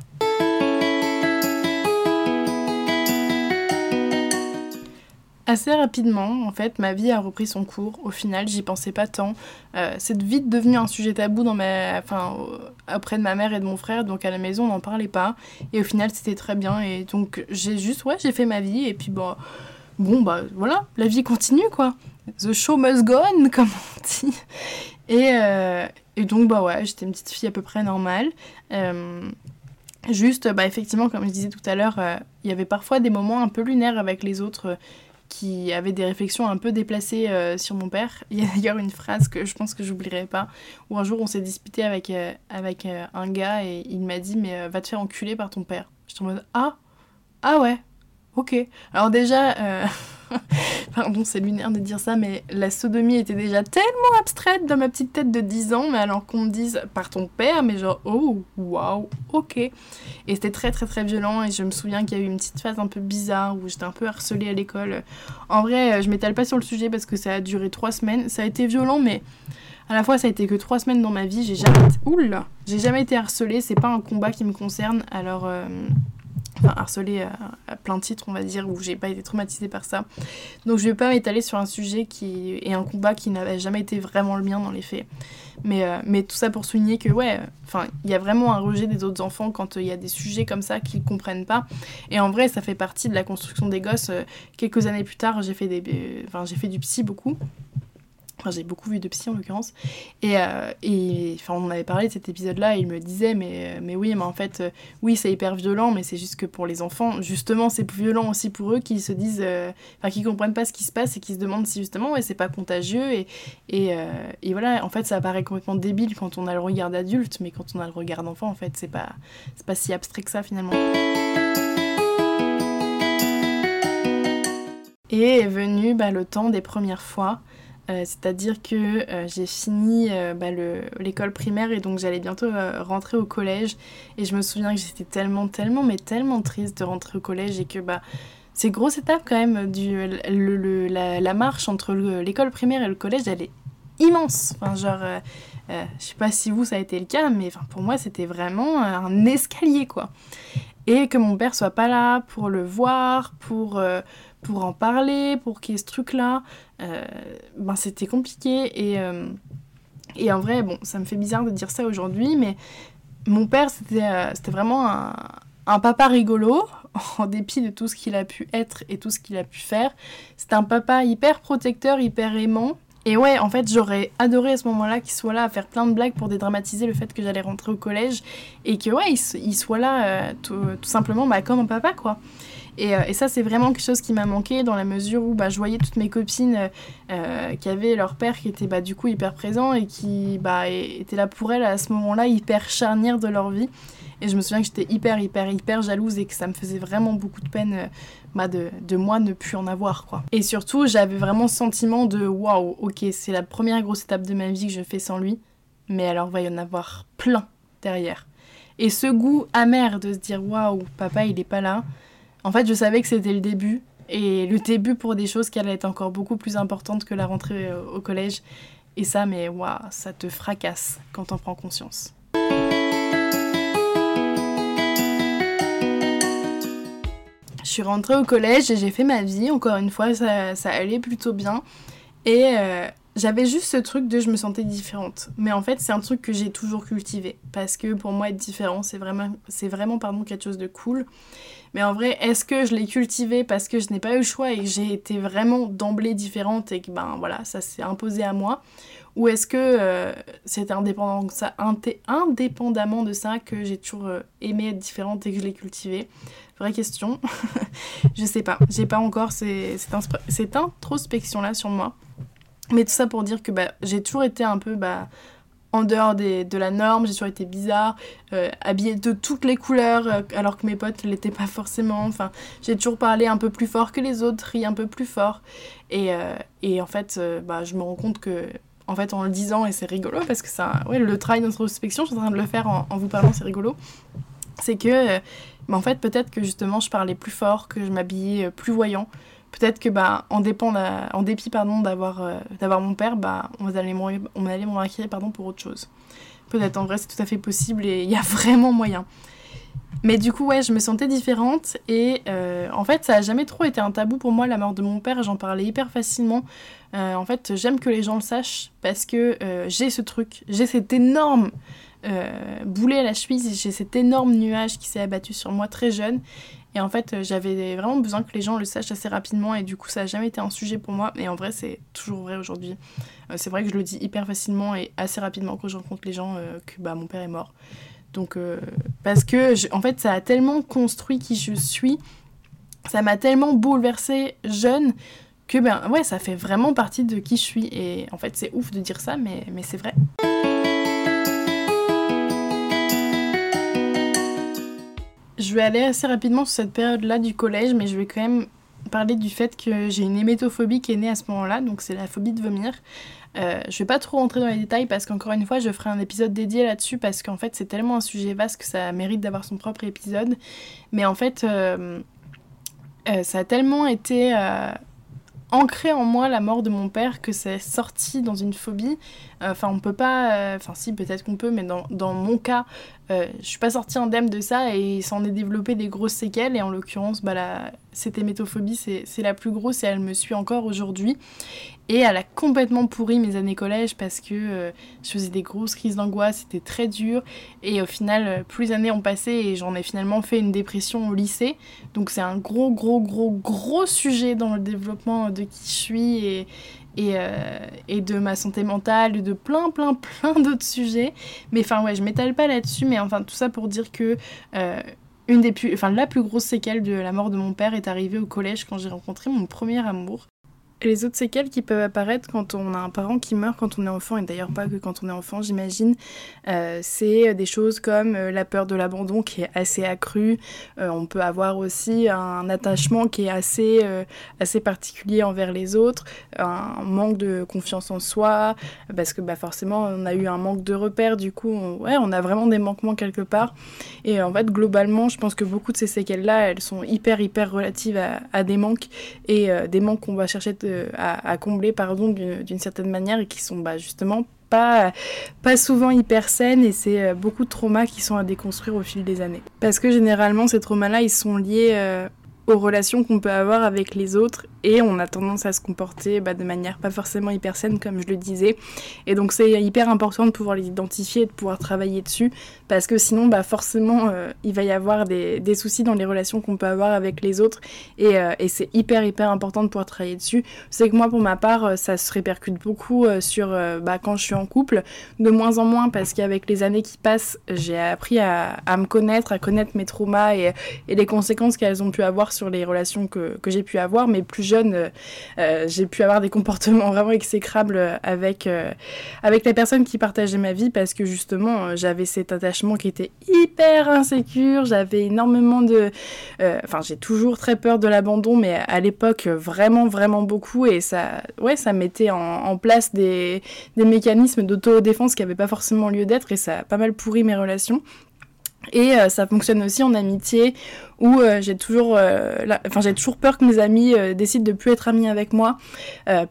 Assez rapidement, en fait, ma vie a repris son cours. Au final, j'y pensais pas tant. Euh, c'est vite devenu un sujet tabou dans ma, enfin, auprès de ma mère et de mon frère, donc à la maison, on n'en parlait pas. Et au final, c'était très bien. Et donc, j'ai juste, ouais, j'ai fait ma vie. Et puis, bon, bon, bah voilà, la vie continue, quoi. The show must go on, comme on dit. Et, euh, et donc, bah ouais, j'étais une petite fille à peu près normale. Euh, juste, bah effectivement, comme je disais tout à l'heure, il y avait parfois des moments un peu lunaires avec les autres qui avait des réflexions un peu déplacées euh, sur mon père. Il y a d'ailleurs une phrase que je pense que j'oublierai pas, où un jour on s'est disputé avec, euh, euh, un gars et il m'a dit mais va te faire enculer par ton père. J'étais en mode ah, ah ouais, ok. Alors déjà, Pardon, c'est lunaire de dire ça, mais la sodomie était déjà tellement abstraite dans ma petite tête de 10 ans, mais alors qu'on me dise par ton père, mais genre, oh, waouh, ok. Et c'était très très très violent, et je me souviens qu'il y a eu une petite phase un peu bizarre où j'étais un peu harcelée à l'école. En vrai, je m'étale pas sur le sujet parce que ça a duré 3 semaines. Ça a été violent, mais à la fois ça a été que 3 semaines dans ma vie. J'ai jamais, Oula j'ai jamais été harcelée, c'est pas un combat qui me concerne, alors. Euh, enfin harcelée à, plein de titres, on va dire, où j'ai pas été traumatisée par ça. Donc je vais pas m'étaler sur un sujet qui est un combat qui n'avait jamais été vraiment le mien dans les faits. Mais, euh, mais tout ça pour souligner que, ouais, enfin, il y a vraiment un rejet des autres enfants quand euh, il y a des sujets comme ça qu'ils comprennent pas. Et en vrai, ça fait partie de la construction des gosses. Euh, quelques années plus tard, j'ai fait, des, j'ai fait du psy beaucoup j'ai beaucoup vu de psy en l'occurrence. Et, euh, et enfin, on avait parlé de cet épisode-là et il me disait mais, euh, mais oui, mais en fait, euh, oui, c'est hyper violent, mais c'est juste que pour les enfants, justement, c'est violent aussi pour eux qui se disent, enfin, qui comprennent pas ce qui se passe et qui se demandent si justement, ouais, c'est pas contagieux. Et, et, et, voilà, en fait, ça paraît complètement débile quand on a le regard d'adulte, mais quand on a le regard d'enfant, en fait, c'est pas, pas si abstrait que ça finalement. Et est venu bah, le temps des premières fois. Euh, c'est-à-dire que euh, j'ai fini euh, bah, l'école primaire et donc j'allais bientôt rentrer au collège. Et je me souviens que j'étais tellement, tellement, mais tellement triste de rentrer au collège et que bah, c'est grosse étape quand même. Du, la, marche entre l'école primaire et le collège, elle est immense. Enfin, genre, je sais pas si vous ça a été le cas, mais enfin, pour moi c'était vraiment un escalier quoi. Et que mon père soit pas là pour le voir, pour pour en parler, pour qu'il y ait ce truc-là, ben c'était compliqué. Et, euh, et en vrai, bon, ça me fait bizarre de dire ça aujourd'hui, mais mon père, c'était euh, vraiment un, papa rigolo, en dépit de tout ce qu'il a pu être et tout ce qu'il a pu faire. C'était un papa hyper protecteur, hyper aimant. Et ouais, en fait, j'aurais adoré à ce moment-là qu'il soit là à faire plein de blagues pour dédramatiser le fait que j'allais rentrer au collège et que ouais, il, soit là tout, tout, simplement bah, comme un papa, quoi. Euh, et, ça, c'est vraiment quelque chose qui m'a manqué dans la mesure où bah, je voyais toutes mes copines euh, euh, qui avaient leur père qui était bah, du coup hyper présent et qui bah, était là pour elles à ce moment-là, hyper charnière de leur vie. Et je me souviens que j'étais hyper, hyper, hyper jalouse et que ça me faisait vraiment beaucoup de peine bah, de, de, moi ne plus en avoir. quoi. Et surtout, j'avais vraiment ce sentiment de waouh, ok, c'est la première grosse étape de ma vie que je fais sans lui, mais alors va y en avoir plein derrière. Et ce goût amer de se dire waouh, papa il est pas là, en fait, je savais que c'était le début. Et le début pour des choses qui allaient être encore beaucoup plus importantes que la rentrée euh, au collège. Et ça, mais waouh, ça te fracasse quand t'en prends conscience. Je suis rentrée au collège et j'ai fait ma vie. Encore une fois, ça, allait plutôt bien. Et euh, j'avais juste ce truc de je me sentais différente. Mais en fait, c'est un truc que j'ai toujours cultivé. Parce que pour moi, être différent, c'est vraiment, c'est vraiment pardon, quelque chose de cool. Mais en vrai, est-ce que je l'ai cultivé parce que je n'ai pas eu le choix et que j'ai été vraiment d'emblée différente et que ben voilà, ça s'est imposé à moi? Ou est-ce que euh, c'est indépendamment de ça que j'ai toujours euh, aimé être différente et que je l'ai cultivé Vraie question. je sais pas. J'ai pas encore cette, introspection là sur moi. Mais tout ça pour dire que bah, j'ai toujours été un peu bah, en dehors des, de la norme, j'ai toujours été bizarre, euh, habillée de toutes les couleurs, euh, alors que mes potes ne l'étaient pas forcément. Enfin, j'ai toujours parlé un peu plus fort que les autres, ri un peu plus fort. Et, euh, et en fait, bah, je me rends compte que, en fait, en le disant, et c'est rigolo, parce que ça, ouais, le travail d'introspection, je suis en train de le faire en, en vous parlant, c'est rigolo, c'est que, bah, en fait, peut-être que justement, je parlais plus fort, que je m'habillais plus voyant, peut-être que bah, en, dépit pardon, d'avoir, d'avoir mon père, bah, on allait on allait me remarquer pardon, pour autre chose. Peut-être en vrai, c'est tout à fait possible et il y a vraiment moyen. Mais du coup, ouais, je me sentais différente et euh, en fait, ça a jamais trop été un tabou pour moi, la mort de mon père, j'en parlais hyper facilement. Euh, en fait, j'aime que les gens le sachent parce que euh, j'ai ce truc, j'ai cet énorme boulet à la cheville, j'ai cet énorme nuage qui s'est abattu sur moi très jeune. Et en fait, j'avais vraiment besoin que les gens le sachent assez rapidement et du coup, ça a jamais été un sujet pour moi. Et en vrai, c'est toujours vrai aujourd'hui. c'est vrai que je le dis hyper facilement et assez rapidement quand je rencontre les gens que bah, mon père est mort. Donc, euh, parce que, en fait, ça a tellement construit qui je suis, ça m'a tellement bouleversée jeune que, ben ouais, ça fait vraiment partie de qui je suis. Et en fait, c'est ouf de dire ça, mais c'est vrai. Je vais aller assez rapidement sur cette période-là du collège, mais je vais quand même parler du fait que j'ai une hémétophobie qui est née à ce moment-là, donc c'est la phobie de vomir. Euh, je vais pas trop rentrer dans les détails parce qu'encore une fois, je ferai un épisode dédié là-dessus parce qu'en fait, c'est tellement un sujet vaste que ça mérite d'avoir son propre épisode. Mais en fait, euh, euh, ça a tellement été ancré en moi la mort de mon père que c'est sorti dans une phobie. Enfin, on peut pas. Enfin, si, peut-être qu'on peut, mais dans, mon cas, je suis pas sortie indemne de ça et ça en est développé des grosses séquelles. Et en l'occurrence, bah, cette hémétophobie, c'est la plus grosse et elle me suit encore aujourd'hui. Et elle a complètement pourri mes années collège parce que euh, je faisais des grosses crises d'angoisse, c'était très dur. Et au final, euh, plus les années ont passé et j'en ai finalement fait une dépression au lycée. Donc c'est un gros, gros, gros, gros sujet dans le développement de qui je suis et, et, euh, et de ma santé mentale et de plein, plein, plein d'autres sujets. Mais enfin, ouais, je m'étale pas là-dessus, mais enfin, tout ça pour dire que une des plus, enfin, la plus grosse séquelle de la mort de mon père est arrivée au collège quand j'ai rencontré mon premier amour les autres séquelles qui peuvent apparaître quand on a un parent qui meurt quand on est enfant, et d'ailleurs pas que quand on est enfant, j'imagine, euh, c'est des choses comme euh, la peur de l'abandon qui est assez accrue. Euh, on peut avoir aussi un attachement qui est assez, assez particulier envers les autres, un manque de confiance en soi, parce que bah, forcément on a eu un manque de repères, du coup on, ouais, on a vraiment des manquements quelque part. Et en fait, globalement, je pense que beaucoup de ces séquelles-là, elles sont hyper, hyper relatives à, des manques, et des manques qu'on va chercher de à, combler pardon, d'une certaine manière et qui sont bah, justement pas, pas souvent hyper saines et c'est euh, beaucoup de traumas qui sont à déconstruire au fil des années. Parce que généralement ces traumas-là, ils sont liés euh, relations qu'on peut avoir avec les autres et on a tendance à se comporter bah, de manière pas forcément hyper saine comme je le disais. Et donc c'est hyper important de pouvoir les identifier et de pouvoir travailler dessus parce que sinon bah, forcément euh, il va y avoir des, soucis dans les relations qu'on peut avoir avec les autres et, euh, c'est hyper hyper important de pouvoir travailler dessus. C'est que moi pour ma part euh, ça se répercute beaucoup sur bah, quand je suis en couple. De moins en moins parce qu'avec les années qui passent j'ai appris à, à, me connaître à connaître mes traumas et, et les conséquences qu'elles ont pu avoir sur les relations que, j'ai pu avoir mais plus jeune, euh, euh, j'ai pu avoir des comportements vraiment exécrables avec, euh, avec les personnes qui partageaient ma vie parce que justement, j'avais cet attachement qui était hyper insécure, j'avais énormément de... Enfin, j'ai toujours très peur de l'abandon, mais à l'époque, vraiment, vraiment beaucoup, et ça, ouais, ça mettait en, en place des, des mécanismes d'autodéfense qui n'avaient pas forcément lieu d'être, et ça a pas mal pourri mes relations. Et ça fonctionne aussi en amitié où euh, j'ai toujours, euh, j'ai toujours peur que mes amis euh, décident de plus être amis avec moi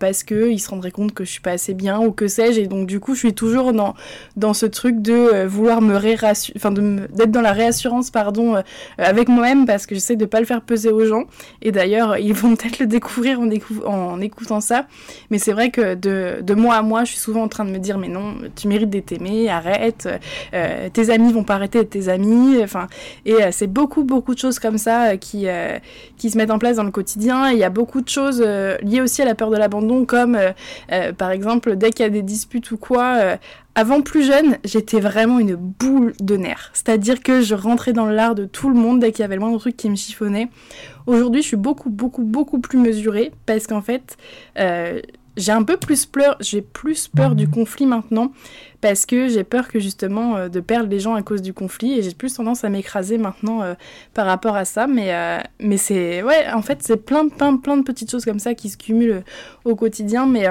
parce que ils se rendraient compte que je suis pas assez bien ou que sais-je. Et donc du coup je suis toujours dans dans ce truc de vouloir me réassurer, enfin d'être dans la réassurance pardon avec moi-même parce que j'essaie de pas le faire peser aux gens. Et d'ailleurs ils vont peut-être le découvrir en, en écoutant ça. Mais c'est vrai que de, de moi à moi je suis souvent en train de me dire mais non tu mérites d'être aimé arrête tes amis vont pas arrêter d'être tes amis enfin et c'est beaucoup beaucoup de choses comme ça euh, qui, euh, qui se mettent en place dans le quotidien. il y a beaucoup de choses euh, liées aussi à la peur de l'abandon, comme par exemple dès qu'il y a des disputes ou quoi. avant plus jeune, j'étais vraiment une boule de nerfs. C'est-à-dire que je rentrais dans l'art de tout le monde dès qu'il y avait le moindre truc qui me chiffonnait. Aujourd'hui, je suis beaucoup, beaucoup, beaucoup plus mesurée parce qu'en fait, j'ai un peu plus peur, j'ai plus peur du conflit maintenant parce que j'ai peur que justement euh, de perdre les gens à cause du conflit et j'ai plus tendance à m'écraser maintenant euh, par rapport à ça mais euh, mais c'est ouais en fait c'est plein plein plein de petites choses comme ça qui se cumulent au quotidien mais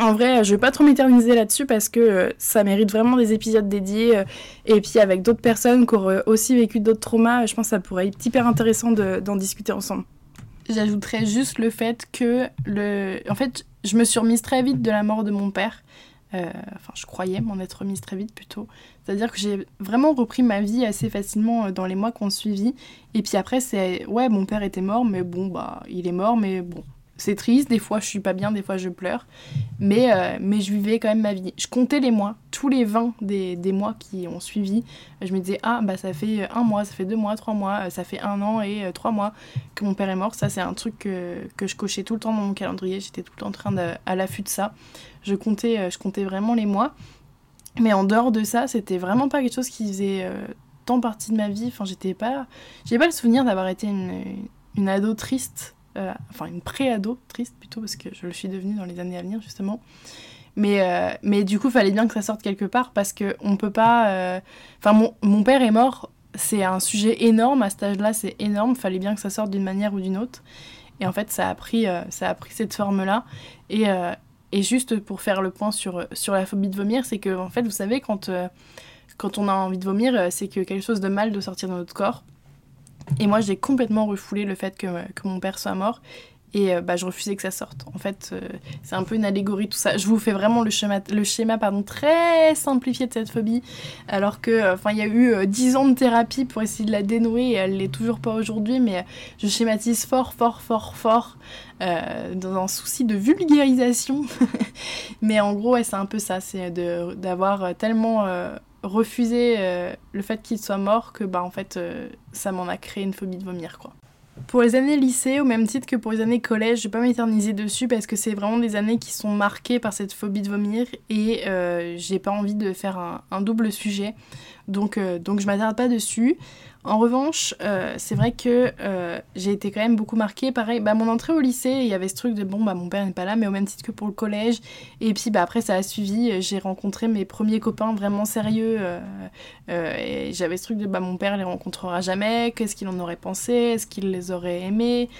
en vrai, je vais pas trop m'éterniser là-dessus parce que ça mérite vraiment des épisodes dédiés. et puis avec d'autres personnes qui auraient aussi vécu d'autres traumas, je pense que ça pourrait être hyper intéressant d'en discuter ensemble. j'ajouterais juste le fait que le. En fait, je me suis remise très vite de la mort de mon père. Euh, enfin, je croyais m'en être remise très vite plutôt. C'est-à-dire que j'ai vraiment repris ma vie assez facilement euh, dans les mois qu'on suivi. Et puis après, c'est ouais, mon père était mort, mais bon, bah, il est mort, mais bon, c'est triste, des fois je suis pas bien, des fois je pleure, mais, euh, mais je vivais quand même ma vie. Je comptais les mois, tous les 20 des, des, mois qui ont suivi. Je me disais, ah bah ça fait un mois, ça fait deux mois, trois mois, euh, ça fait un an et euh, trois mois que mon père est mort. Ça c'est un truc que, que, je cochais tout le temps dans mon calendrier, j'étais tout le temps en train à l'affût de ça. Je comptais, je comptais vraiment les mois. Mais en dehors de ça, c'était vraiment pas quelque chose qui faisait tant partie de ma vie. Enfin, j'étais pas... J'ai pas le souvenir d'avoir été une, une ado triste euh, enfin une pré-ado, triste plutôt, parce que je le suis devenue dans les années à venir, justement. Mais, euh, mais du coup, fallait bien que ça sorte quelque part, parce qu'on peut pas... Euh, enfin, mon, mon, père est mort, c'est un sujet énorme, à cet âge-là, c'est énorme, fallait bien que ça sorte d'une manière ou d'une autre. Et en fait, ça a pris, ça a pris cette forme-là. Et, et juste pour faire le point sur, sur la phobie de vomir, c'est que, en fait, vous savez, quand, quand on a envie de vomir, c'est que quelque chose de mal doit sortir de notre corps. Et moi, j'ai complètement refoulé le fait que, que, mon père soit mort. Et euh, bah, je refusais que ça sorte. En fait, euh, c'est un peu une allégorie, tout ça. Je vous fais vraiment le schéma, le schéma pardon, très simplifié de cette phobie. Alors que, euh, y a eu dix ans de thérapie pour essayer de la dénouer et elle l'est toujours pas aujourd'hui. Mais je schématise fort, fort, fort, fort dans un souci de vulgarisation. mais en gros, c'est un peu ça. C'est d'avoir tellement refuser euh, le fait qu'il soit mort que bah en fait euh, ça m'en a créé une phobie de vomir quoi. Pour les années lycée, au même titre que pour les années collège, je vais pas m'éterniser dessus parce que c'est vraiment des années qui sont marquées par cette phobie de vomir et euh, j'ai pas envie de faire un, un double sujet. Donc, donc je m'attarde pas dessus. En revanche, euh, c'est vrai que euh, j'ai été quand même beaucoup marquée. Pareil, bah, mon entrée au lycée, il y avait ce truc de bon, bah, mon père n'est pas là, mais au même titre que pour le collège. Et puis bah, après, ça a suivi. J'ai rencontré mes premiers copains vraiment sérieux. Euh, et j'avais ce truc de bah, mon père les rencontrera jamais. Qu'est-ce qu'il en aurait pensé? Est-ce qu'il les aurait aimés?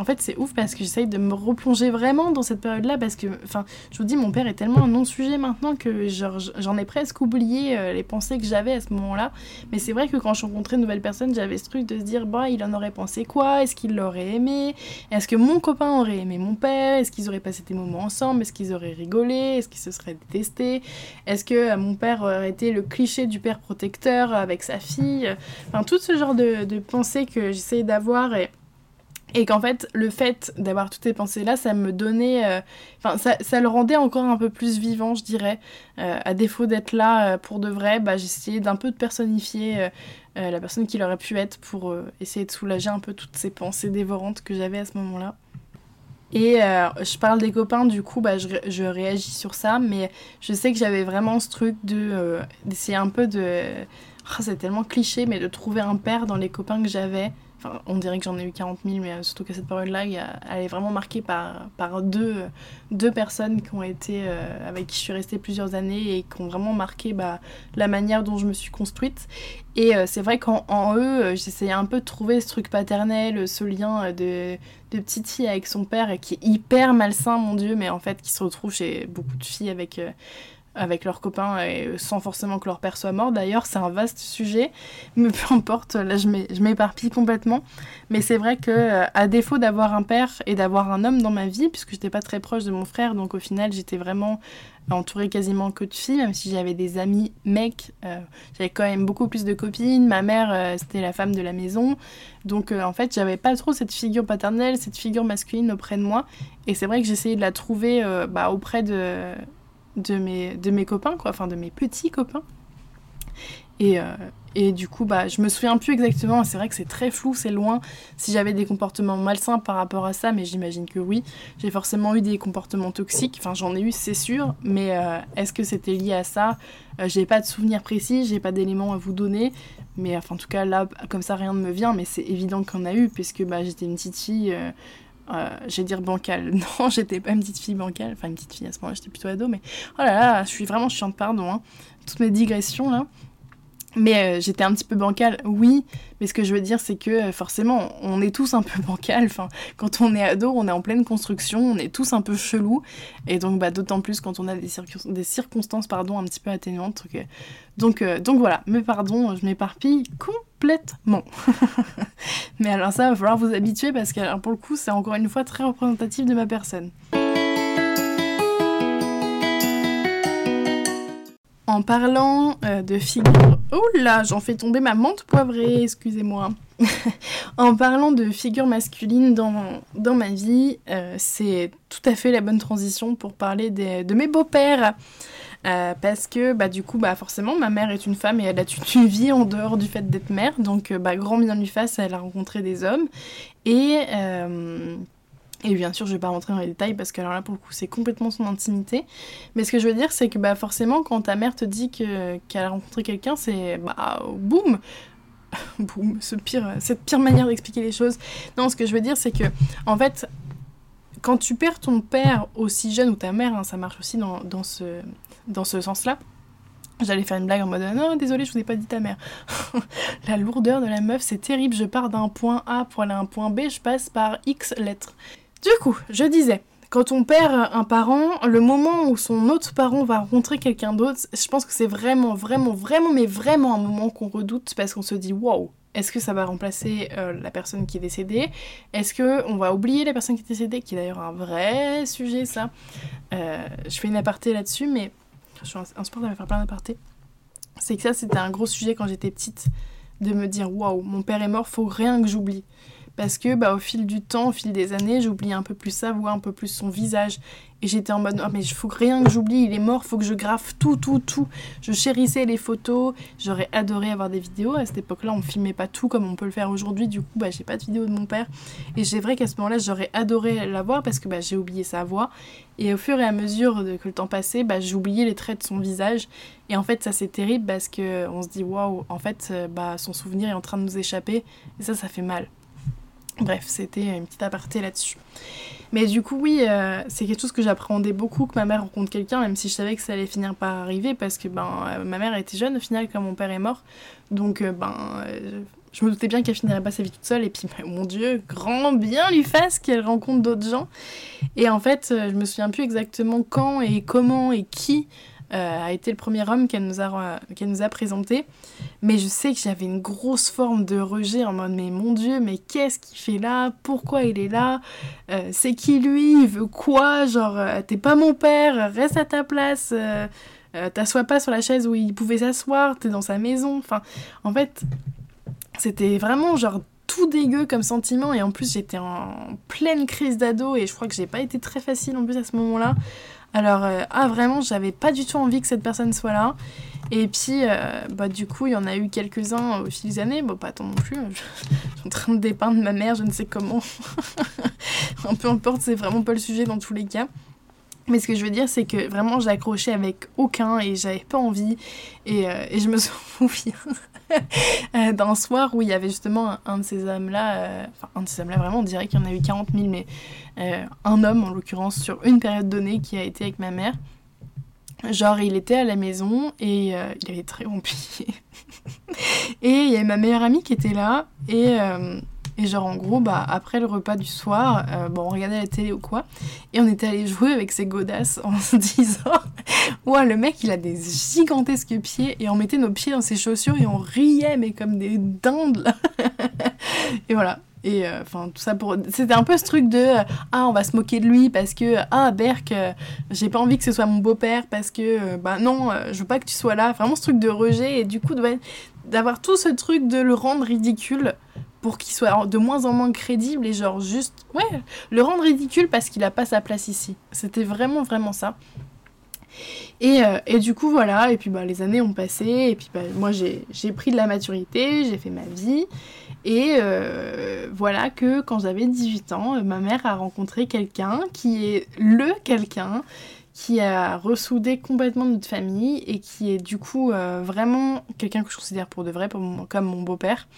En fait, c'est ouf parce que j'essaye de me replonger vraiment dans cette période-là parce que, enfin, je vous dis, mon père est tellement un non-sujet maintenant que j'en ai presque oublié euh, les pensées que j'avais à ce moment-là. Mais c'est vrai que quand je rencontrais une nouvelle personne, j'avais ce truc de se dire, bah, il en aurait pensé quoi? Est-ce qu'il l'aurait aimé? Est-ce que mon copain aurait aimé mon père? Est-ce qu'ils auraient passé des moments ensemble? Est-ce qu'ils auraient rigolé? Est-ce qu'ils se seraient détestés? Est-ce que euh, mon père aurait été le cliché du père protecteur avec sa fille? Enfin, tout ce genre de, pensées que j'essaye d'avoir et qu'en fait, le fait d'avoir toutes ces pensées-là, ça me donnait. Euh, enfin, ça, ça, le rendait encore un peu plus vivant, je dirais. Euh, à défaut d'être là euh, pour de vrai, bah, j'essayais d'un peu de personnifier la personne qu'il aurait pu être pour essayer de soulager un peu toutes ces pensées dévorantes que j'avais à ce moment-là. Et je parle des copains, du coup, bah, je, je, réagis sur ça, mais je sais que j'avais vraiment ce truc de d'essayer un peu de. Oh, c'est tellement cliché, mais de trouver un père dans les copains que j'avais. On dirait que j'en ai eu 40 000, mais surtout qu'à cette période-là, elle est vraiment marquée par, deux, personnes qui ont été, euh, avec qui je suis restée plusieurs années et qui ont vraiment marqué bah, la manière dont je me suis construite. Et euh, c'est vrai qu'en eux, euh, j'essayais un peu de trouver ce truc paternel, ce lien de, de petite fille avec son père, qui est hyper malsain, mon Dieu, mais en fait qui se retrouve chez beaucoup de filles avec avec leurs copains et sans forcément que leur père soit mort. D'ailleurs, c'est un vaste sujet, mais peu importe, là je m'éparpille complètement. Mais c'est vrai que euh, à défaut d'avoir un père et d'avoir un homme dans ma vie, puisque j'étais pas très proche de mon frère, donc au final j'étais vraiment entourée quasiment que de filles, même si j'avais des amis mecs, euh, j'avais quand même beaucoup plus de copines. Ma mère, euh, c'était la femme de la maison, donc en fait j'avais pas trop cette figure paternelle, cette figure masculine auprès de moi. Et c'est vrai que j'essayais de la trouver bah, auprès de de mes, de mes copains, quoi, enfin de mes petits copains. Et, euh, et du coup, bah, je me souviens plus exactement, c'est vrai que c'est très flou, c'est loin, si j'avais des comportements malsains par rapport à ça, mais j'imagine que oui. J'ai forcément eu des comportements toxiques, enfin j'en ai eu, c'est sûr, mais euh, est-ce que c'était lié à ça? Euh, J'ai pas de souvenirs précis, j'ai pas d'éléments à vous donner, mais enfin, en tout cas là, comme ça, rien ne me vient, mais c'est évident qu'on a eu, puisque bah, j'étais une petite fille euh, je vais dire bancale. Non, j'étais pas une petite fille bancale. Enfin, une petite fille à ce moment-là, j'étais plutôt ado, mais oh là là, je suis vraiment chiante, pardon. Hein. Toutes mes digressions là. Mais euh, j'étais un petit peu bancale, oui, mais ce que je veux dire, c'est que euh, forcément, on est tous un peu bancale. Enfin, quand on est ado, on est en pleine construction, on est tous un peu chelous. Et donc, bah, d'autant plus quand on a des, circonstances pardon, un petit peu atténuantes. Donc, euh, donc voilà, mais pardon, je m'éparpille complètement. mais alors, ça, va falloir vous habituer parce que, pour le coup, c'est encore une fois très représentatif de ma personne. En parlant euh, de figures... Oh j'en fais tomber ma menthe poivrée, excusez-moi. en parlant de figures masculines dans, ma vie, euh, c'est tout à fait la bonne transition pour parler de mes beaux-pères. Euh, parce que bah, du coup, bah, forcément, ma mère est une femme et elle a une vie en dehors du fait d'être mère. Donc, bah, grand bien lui fasse, elle a rencontré des hommes. Et et bien sûr, je vais pas rentrer dans les détails parce que alors là, pour le coup, c'est complètement son intimité. Mais ce que je veux dire, c'est que bah, forcément, quand ta mère te dit qu'elle a rencontré quelqu'un, c'est bah, boum Boum, ce pire, cette pire manière d'expliquer les choses. Non, ce que je veux dire, c'est que, en fait, quand tu perds ton père aussi jeune ou ta mère, hein, ça marche aussi dans, dans ce, dans ce sens-là. J'allais faire une blague en mode non, désolé, je vous ai pas dit ta mère. la lourdeur de la meuf, c'est terrible. Je pars d'un point A pour aller à un point B, je passe par X lettres. Du coup, je disais, quand on perd un parent, le moment où son autre parent va rencontrer quelqu'un d'autre, je pense que c'est vraiment, vraiment, vraiment, mais vraiment un moment qu'on redoute parce qu'on se dit waouh, est-ce que ça va remplacer euh, la personne qui est décédée? Est-ce que on va oublier la personne qui est décédée, qui est d'ailleurs un vrai sujet ça? Euh, Je fais une aparté là-dessus, mais je suis un sport à faire plein d'apartés. C'est que ça, c'était un gros sujet quand j'étais petite, de me dire waouh, mon père est mort, faut rien que j'oublie parce que bah, au fil du temps, au fil des années, j'oubliais un peu plus sa voix, un peu plus son visage. Et j'étais en mode, oh, mais il faut rien que j'oublie, il est mort, faut que je graffe tout, tout, tout. Je chérissais les photos, j'aurais adoré avoir des vidéos. À cette époque-là, on filmait pas tout comme on peut le faire aujourd'hui. Du coup, bah, j'ai pas de vidéo de mon père. Et c'est vrai qu'à ce moment-là, j'aurais adoré l'avoir parce que bah, j'ai oublié sa voix. Et au fur et à mesure que le temps passait, bah, j'oubliais les traits de son visage. Et en fait, ça c'est terrible parce qu'on se dit, waouh, en fait, euh, bah, son souvenir est en train de nous échapper. Et ça, ça fait mal. Bref, c'était une petite aparté là-dessus. Mais du coup, oui, euh, c'est quelque chose que j'appréhendais beaucoup que ma mère rencontre quelqu'un, même si je savais que ça allait finir par arriver, parce que ben, euh, ma mère était jeune au final quand mon père est mort. Donc, euh, ben, je me doutais bien qu'elle finirait pas sa vie toute seule. Et puis, ben, mon Dieu, grand bien lui fasse qu'elle rencontre d'autres gens. Et en fait, je me souviens plus exactement quand et comment et qui euh, a été le premier homme qu'elle nous, a, nous a présenté. Mais je sais que j'avais une grosse forme de rejet en mode mais mon Dieu, mais qu'est-ce qu'il fait là? Pourquoi il est là? Euh, C'est qui lui? Il veut quoi? Genre, euh, t'es pas mon père, reste à ta place. T'assois pas sur la chaise où il pouvait s'asseoir, t'es dans sa maison. Enfin, en fait, c'était vraiment genre tout dégueu comme sentiment et en plus j'étais en pleine crise d'ado et je crois que j'ai pas été très facile en plus à ce moment-là alors, euh, ah vraiment, j'avais pas du tout envie que cette personne soit là. Et puis, euh, bah, du coup, il y en a eu quelques-uns au fil des années. Bon, pas tant non plus. Je suis en train de dépeindre ma mère, je ne sais comment. Peu importe, c'est vraiment pas le sujet dans tous les cas. Mais ce que je veux dire, c'est que vraiment, j'ai accroché avec aucun et j'avais pas envie. Et, euh, et je me souviens euh, d'un soir où il y avait justement un, de ces hommes-là, euh, enfin, un de ces hommes-là, vraiment, on dirait qu'il y en a eu 40 000, mais un homme, en l'occurrence, sur une période donnée, qui a été avec ma mère. Genre, il était à la maison et il avait très bon pied. et il y avait ma meilleure amie qui était là et et genre, en gros, bah, après le repas du soir, euh, bon, on regardait la télé ou quoi, et on était allé jouer avec ses godasses en se disant Ouais, le mec, il a des gigantesques pieds, et on mettait nos pieds dans ses chaussures et on riait, mais comme des dindes, là. et voilà. Et euh, enfin, tout ça pour. C'était un peu ce truc de euh, Ah, on va se moquer de lui parce que Ah, Berk, j'ai pas envie que ce soit mon beau-père parce que Bah non, je veux pas que tu sois là. Vraiment ce truc de rejet et du coup d'avoir tout ce truc de le rendre ridicule pour qu'il soit de moins en moins crédible et genre juste, ouais, le rendre ridicule parce qu'il a pas sa place ici. C'était vraiment, vraiment ça. Et, euh, et, du coup, voilà, et puis bah, les années ont passé, et puis bah, moi j'ai pris de la maturité, j'ai fait ma vie, et euh, voilà que quand j'avais 18 ans, ma mère a rencontré quelqu'un qui est le quelqu'un qui a ressoudé complètement notre famille et qui est du coup euh, vraiment quelqu'un que je considère pour de vrai, comme mon beau-père.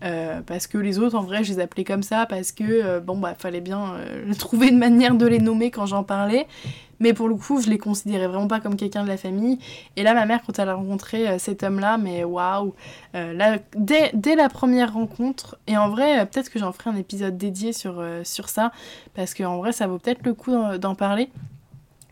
Parce que les autres, en vrai, je les appelais comme ça parce que, bon, bah, fallait bien trouver une manière de les nommer quand j'en parlais. Mais pour le coup, je les considérais vraiment pas comme quelqu'un de la famille. Et là, ma mère, quand elle a rencontré euh, cet homme-là, mais waouh euh, Là, dès, dès, la première rencontre, et en vrai, euh, peut-être que j'en ferai un épisode dédié sur, sur ça, parce qu'en vrai, ça vaut peut-être le coup d'en parler.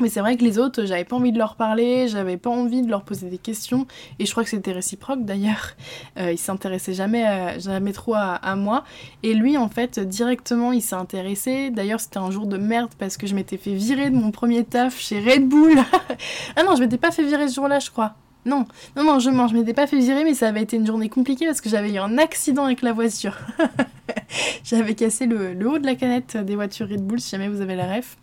Mais c'est vrai que les autres, j'avais pas envie de leur parler, j'avais pas envie de leur poser des questions, et je crois que c'était réciproque d'ailleurs. Euh, il s'intéressait jamais, euh, jamais trop à, moi. Et lui, en fait, directement, il s'est intéressé. D'ailleurs, c'était un jour de merde parce que je m'étais fait virer de mon premier taf chez Red Bull. ah non, je m'étais pas fait virer ce jour-là, je crois. Non, non, non, je mens, je m'étais pas fait virer, mais ça avait été une journée compliquée parce que j'avais eu un accident avec la voiture. j'avais cassé le, le, haut de la canette des voitures Red Bull, si jamais vous avez la ref.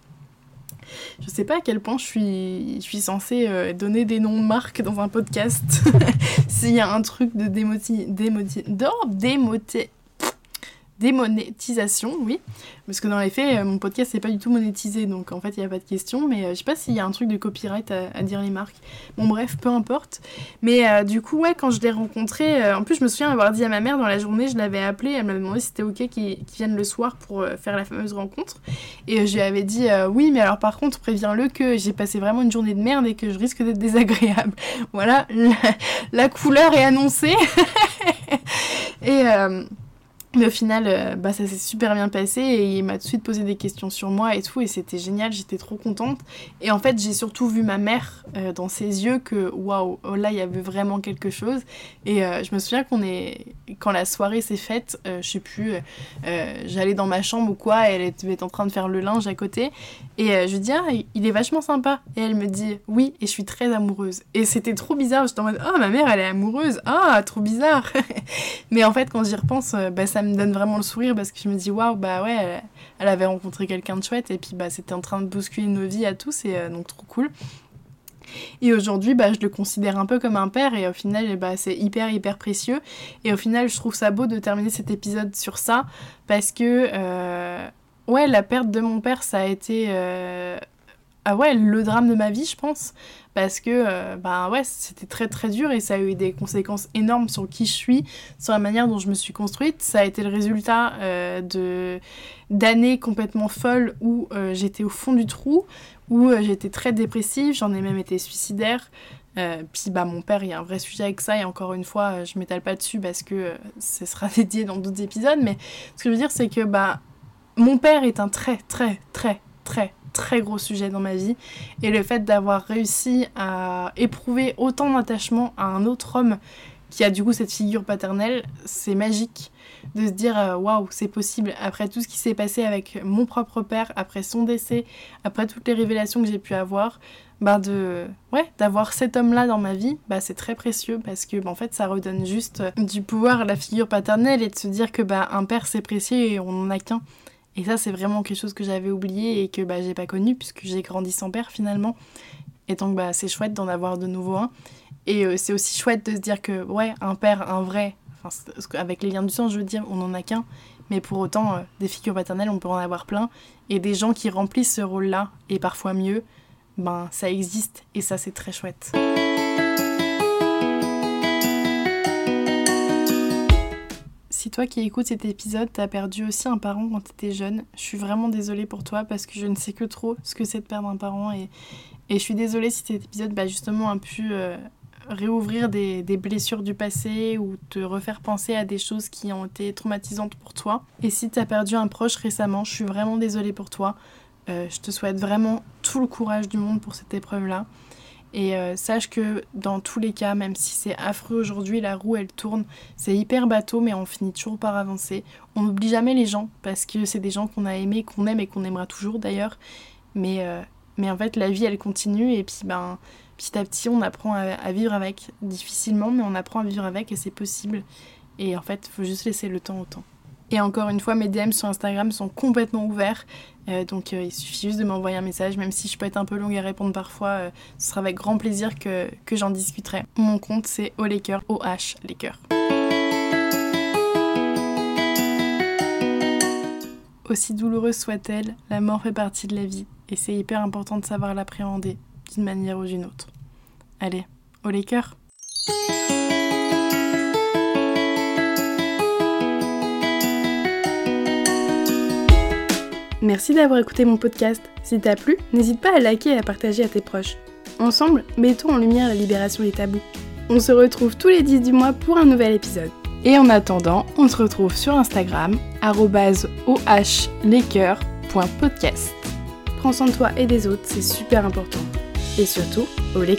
Je sais pas à quel point je suis, je suis censée euh, donner des noms de marques dans un podcast. S'il y a un truc de démoti... démoti... démoti démonétisation, oui. Parce que dans les faits, euh, mon podcast n'est pas du tout monétisé, donc en fait, il n'y a pas de question. Mais euh, je sais pas s'il y a un truc de copyright à, dire les marques. Bon, bref, peu importe. Mais euh, du coup, ouais, quand je l'ai rencontré, en plus, je me souviens avoir dit à ma mère dans la journée, je l'avais appelé, elle m'avait demandé si c'était ok qu'il vienne le soir pour faire la fameuse rencontre. Et je lui avais dit, oui, mais alors par contre, préviens-le que j'ai passé vraiment une journée de merde et que je risque d'être désagréable. voilà, la couleur est annoncée. et. Mais au final, euh, bah, ça s'est super bien passé et il m'a tout de suite posé des questions sur moi et tout et c'était génial, j'étais trop contente. Et en fait, j'ai surtout vu ma mère euh, dans ses yeux que waouh, oh là il y avait vraiment quelque chose. Et euh, je me souviens qu'on est quand la soirée s'est faite, je sais plus, j'allais dans ma chambre ou quoi, elle était en train de faire le linge à côté et je lui dis ah, il est vachement sympa et elle me dit oui et je suis très amoureuse. Et c'était trop bizarre, j'étais en mode oh ma mère elle est amoureuse, ah trop bizarre. Mais en fait quand j'y repense, bah ça me donne vraiment le sourire parce que je me dis waouh bah ouais elle, avait rencontré quelqu'un de chouette et puis bah c'était en train de bousculer nos vies à tous et euh, donc trop cool et aujourd'hui, bah, je le considère un peu comme un père et au final, bah, c'est hyper, hyper précieux. Et au final, je trouve ça beau de terminer cet épisode sur ça parce que, euh, ouais, la perte de mon père, ça a été, euh, ah ouais, le drame de ma vie, je pense parce que euh, bah ouais, c'était très très dur et ça a eu des conséquences énormes sur qui je suis, sur la manière dont je me suis construite. Ça a été le résultat euh, d'années complètement folles où euh, j'étais au fond du trou, où j'étais très dépressive, j'en ai même été suicidaire. puis bah mon père, il y a un vrai sujet avec ça et encore une fois, je m'étale pas dessus parce que ce sera dédié dans d'autres épisodes. Mais ce que je veux dire, c'est que bah mon père est un très très très très très gros sujet dans ma vie. Et le fait d'avoir réussi à éprouver autant d'attachement à un autre homme qui a du coup cette figure paternelle, c'est magique de se dire euh, waouh, c'est possible après tout ce qui s'est passé avec mon propre père, après son décès, après toutes les révélations que j'ai pu avoir, bah de ouais, d'avoir cet homme-là dans ma vie, bah c'est très précieux parce que bah, en fait ça redonne juste du pouvoir à la figure paternelle et de se dire que bah un père c'est précieux et on n'en a qu'un. Et ça, c'est vraiment quelque chose que j'avais oublié et que bah, j'ai pas connu puisque j'ai grandi sans père finalement. Et donc, bah, c'est chouette d'en avoir de nouveau un. Et euh, c'est aussi chouette de se dire que, ouais, un père, un vrai, avec les liens du sang, je veux dire, on n'en a qu'un. Mais pour autant, euh, des figures paternelles, on peut en avoir plein. Et des gens qui remplissent ce rôle-là, et parfois mieux, ben, ça existe. Et ça, c'est très chouette. Toi qui écoutes cet épisode, t'as perdu aussi un parent quand t'étais jeune, je suis vraiment désolée pour toi parce que je ne sais que trop ce que c'est de perdre un parent et, et je suis désolée si cet épisode bah, justement a pu euh, réouvrir des, des, blessures du passé ou te refaire penser à des choses qui ont été traumatisantes pour toi. Et si t'as perdu un proche récemment, je suis vraiment désolée pour toi. Euh, je te souhaite vraiment tout le courage du monde pour cette épreuve-là. Et euh, sache que dans tous les cas, même si c'est affreux aujourd'hui, la roue elle tourne, c'est hyper bateau, mais on finit toujours par avancer. On n'oublie jamais les gens parce que c'est des gens qu'on a aimés, qu'on aime et qu'on aimera toujours d'ailleurs. Mais, euh, mais en fait, la vie elle continue et puis ben, petit à petit, on apprend à, vivre avec. Difficilement, mais on apprend à vivre avec et c'est possible. Et en fait, il faut juste laisser le temps au temps. Et encore une fois, mes DM sur Instagram sont complètement ouverts. Euh, donc euh, il suffit juste de m'envoyer un message, même si je peux être un peu longue à répondre parfois, euh, ce sera avec grand plaisir que, j'en discuterai. Mon compte c'est Olaker, O-H, cœurs. Aussi douloureuse soit-elle, la mort fait partie de la vie et c'est hyper important de savoir l'appréhender d'une manière ou d'une autre. Allez, au les Merci d'avoir écouté mon podcast. Si t'as plu, n'hésite pas à liker et à partager à tes proches. Ensemble, mettons en lumière la libération des tabous. On se retrouve tous les 10 du mois pour un nouvel épisode. Et en attendant, on se retrouve sur Instagram, ohlecoeur.podcast. Prends soin de toi et des autres, c'est super important. Et surtout, au les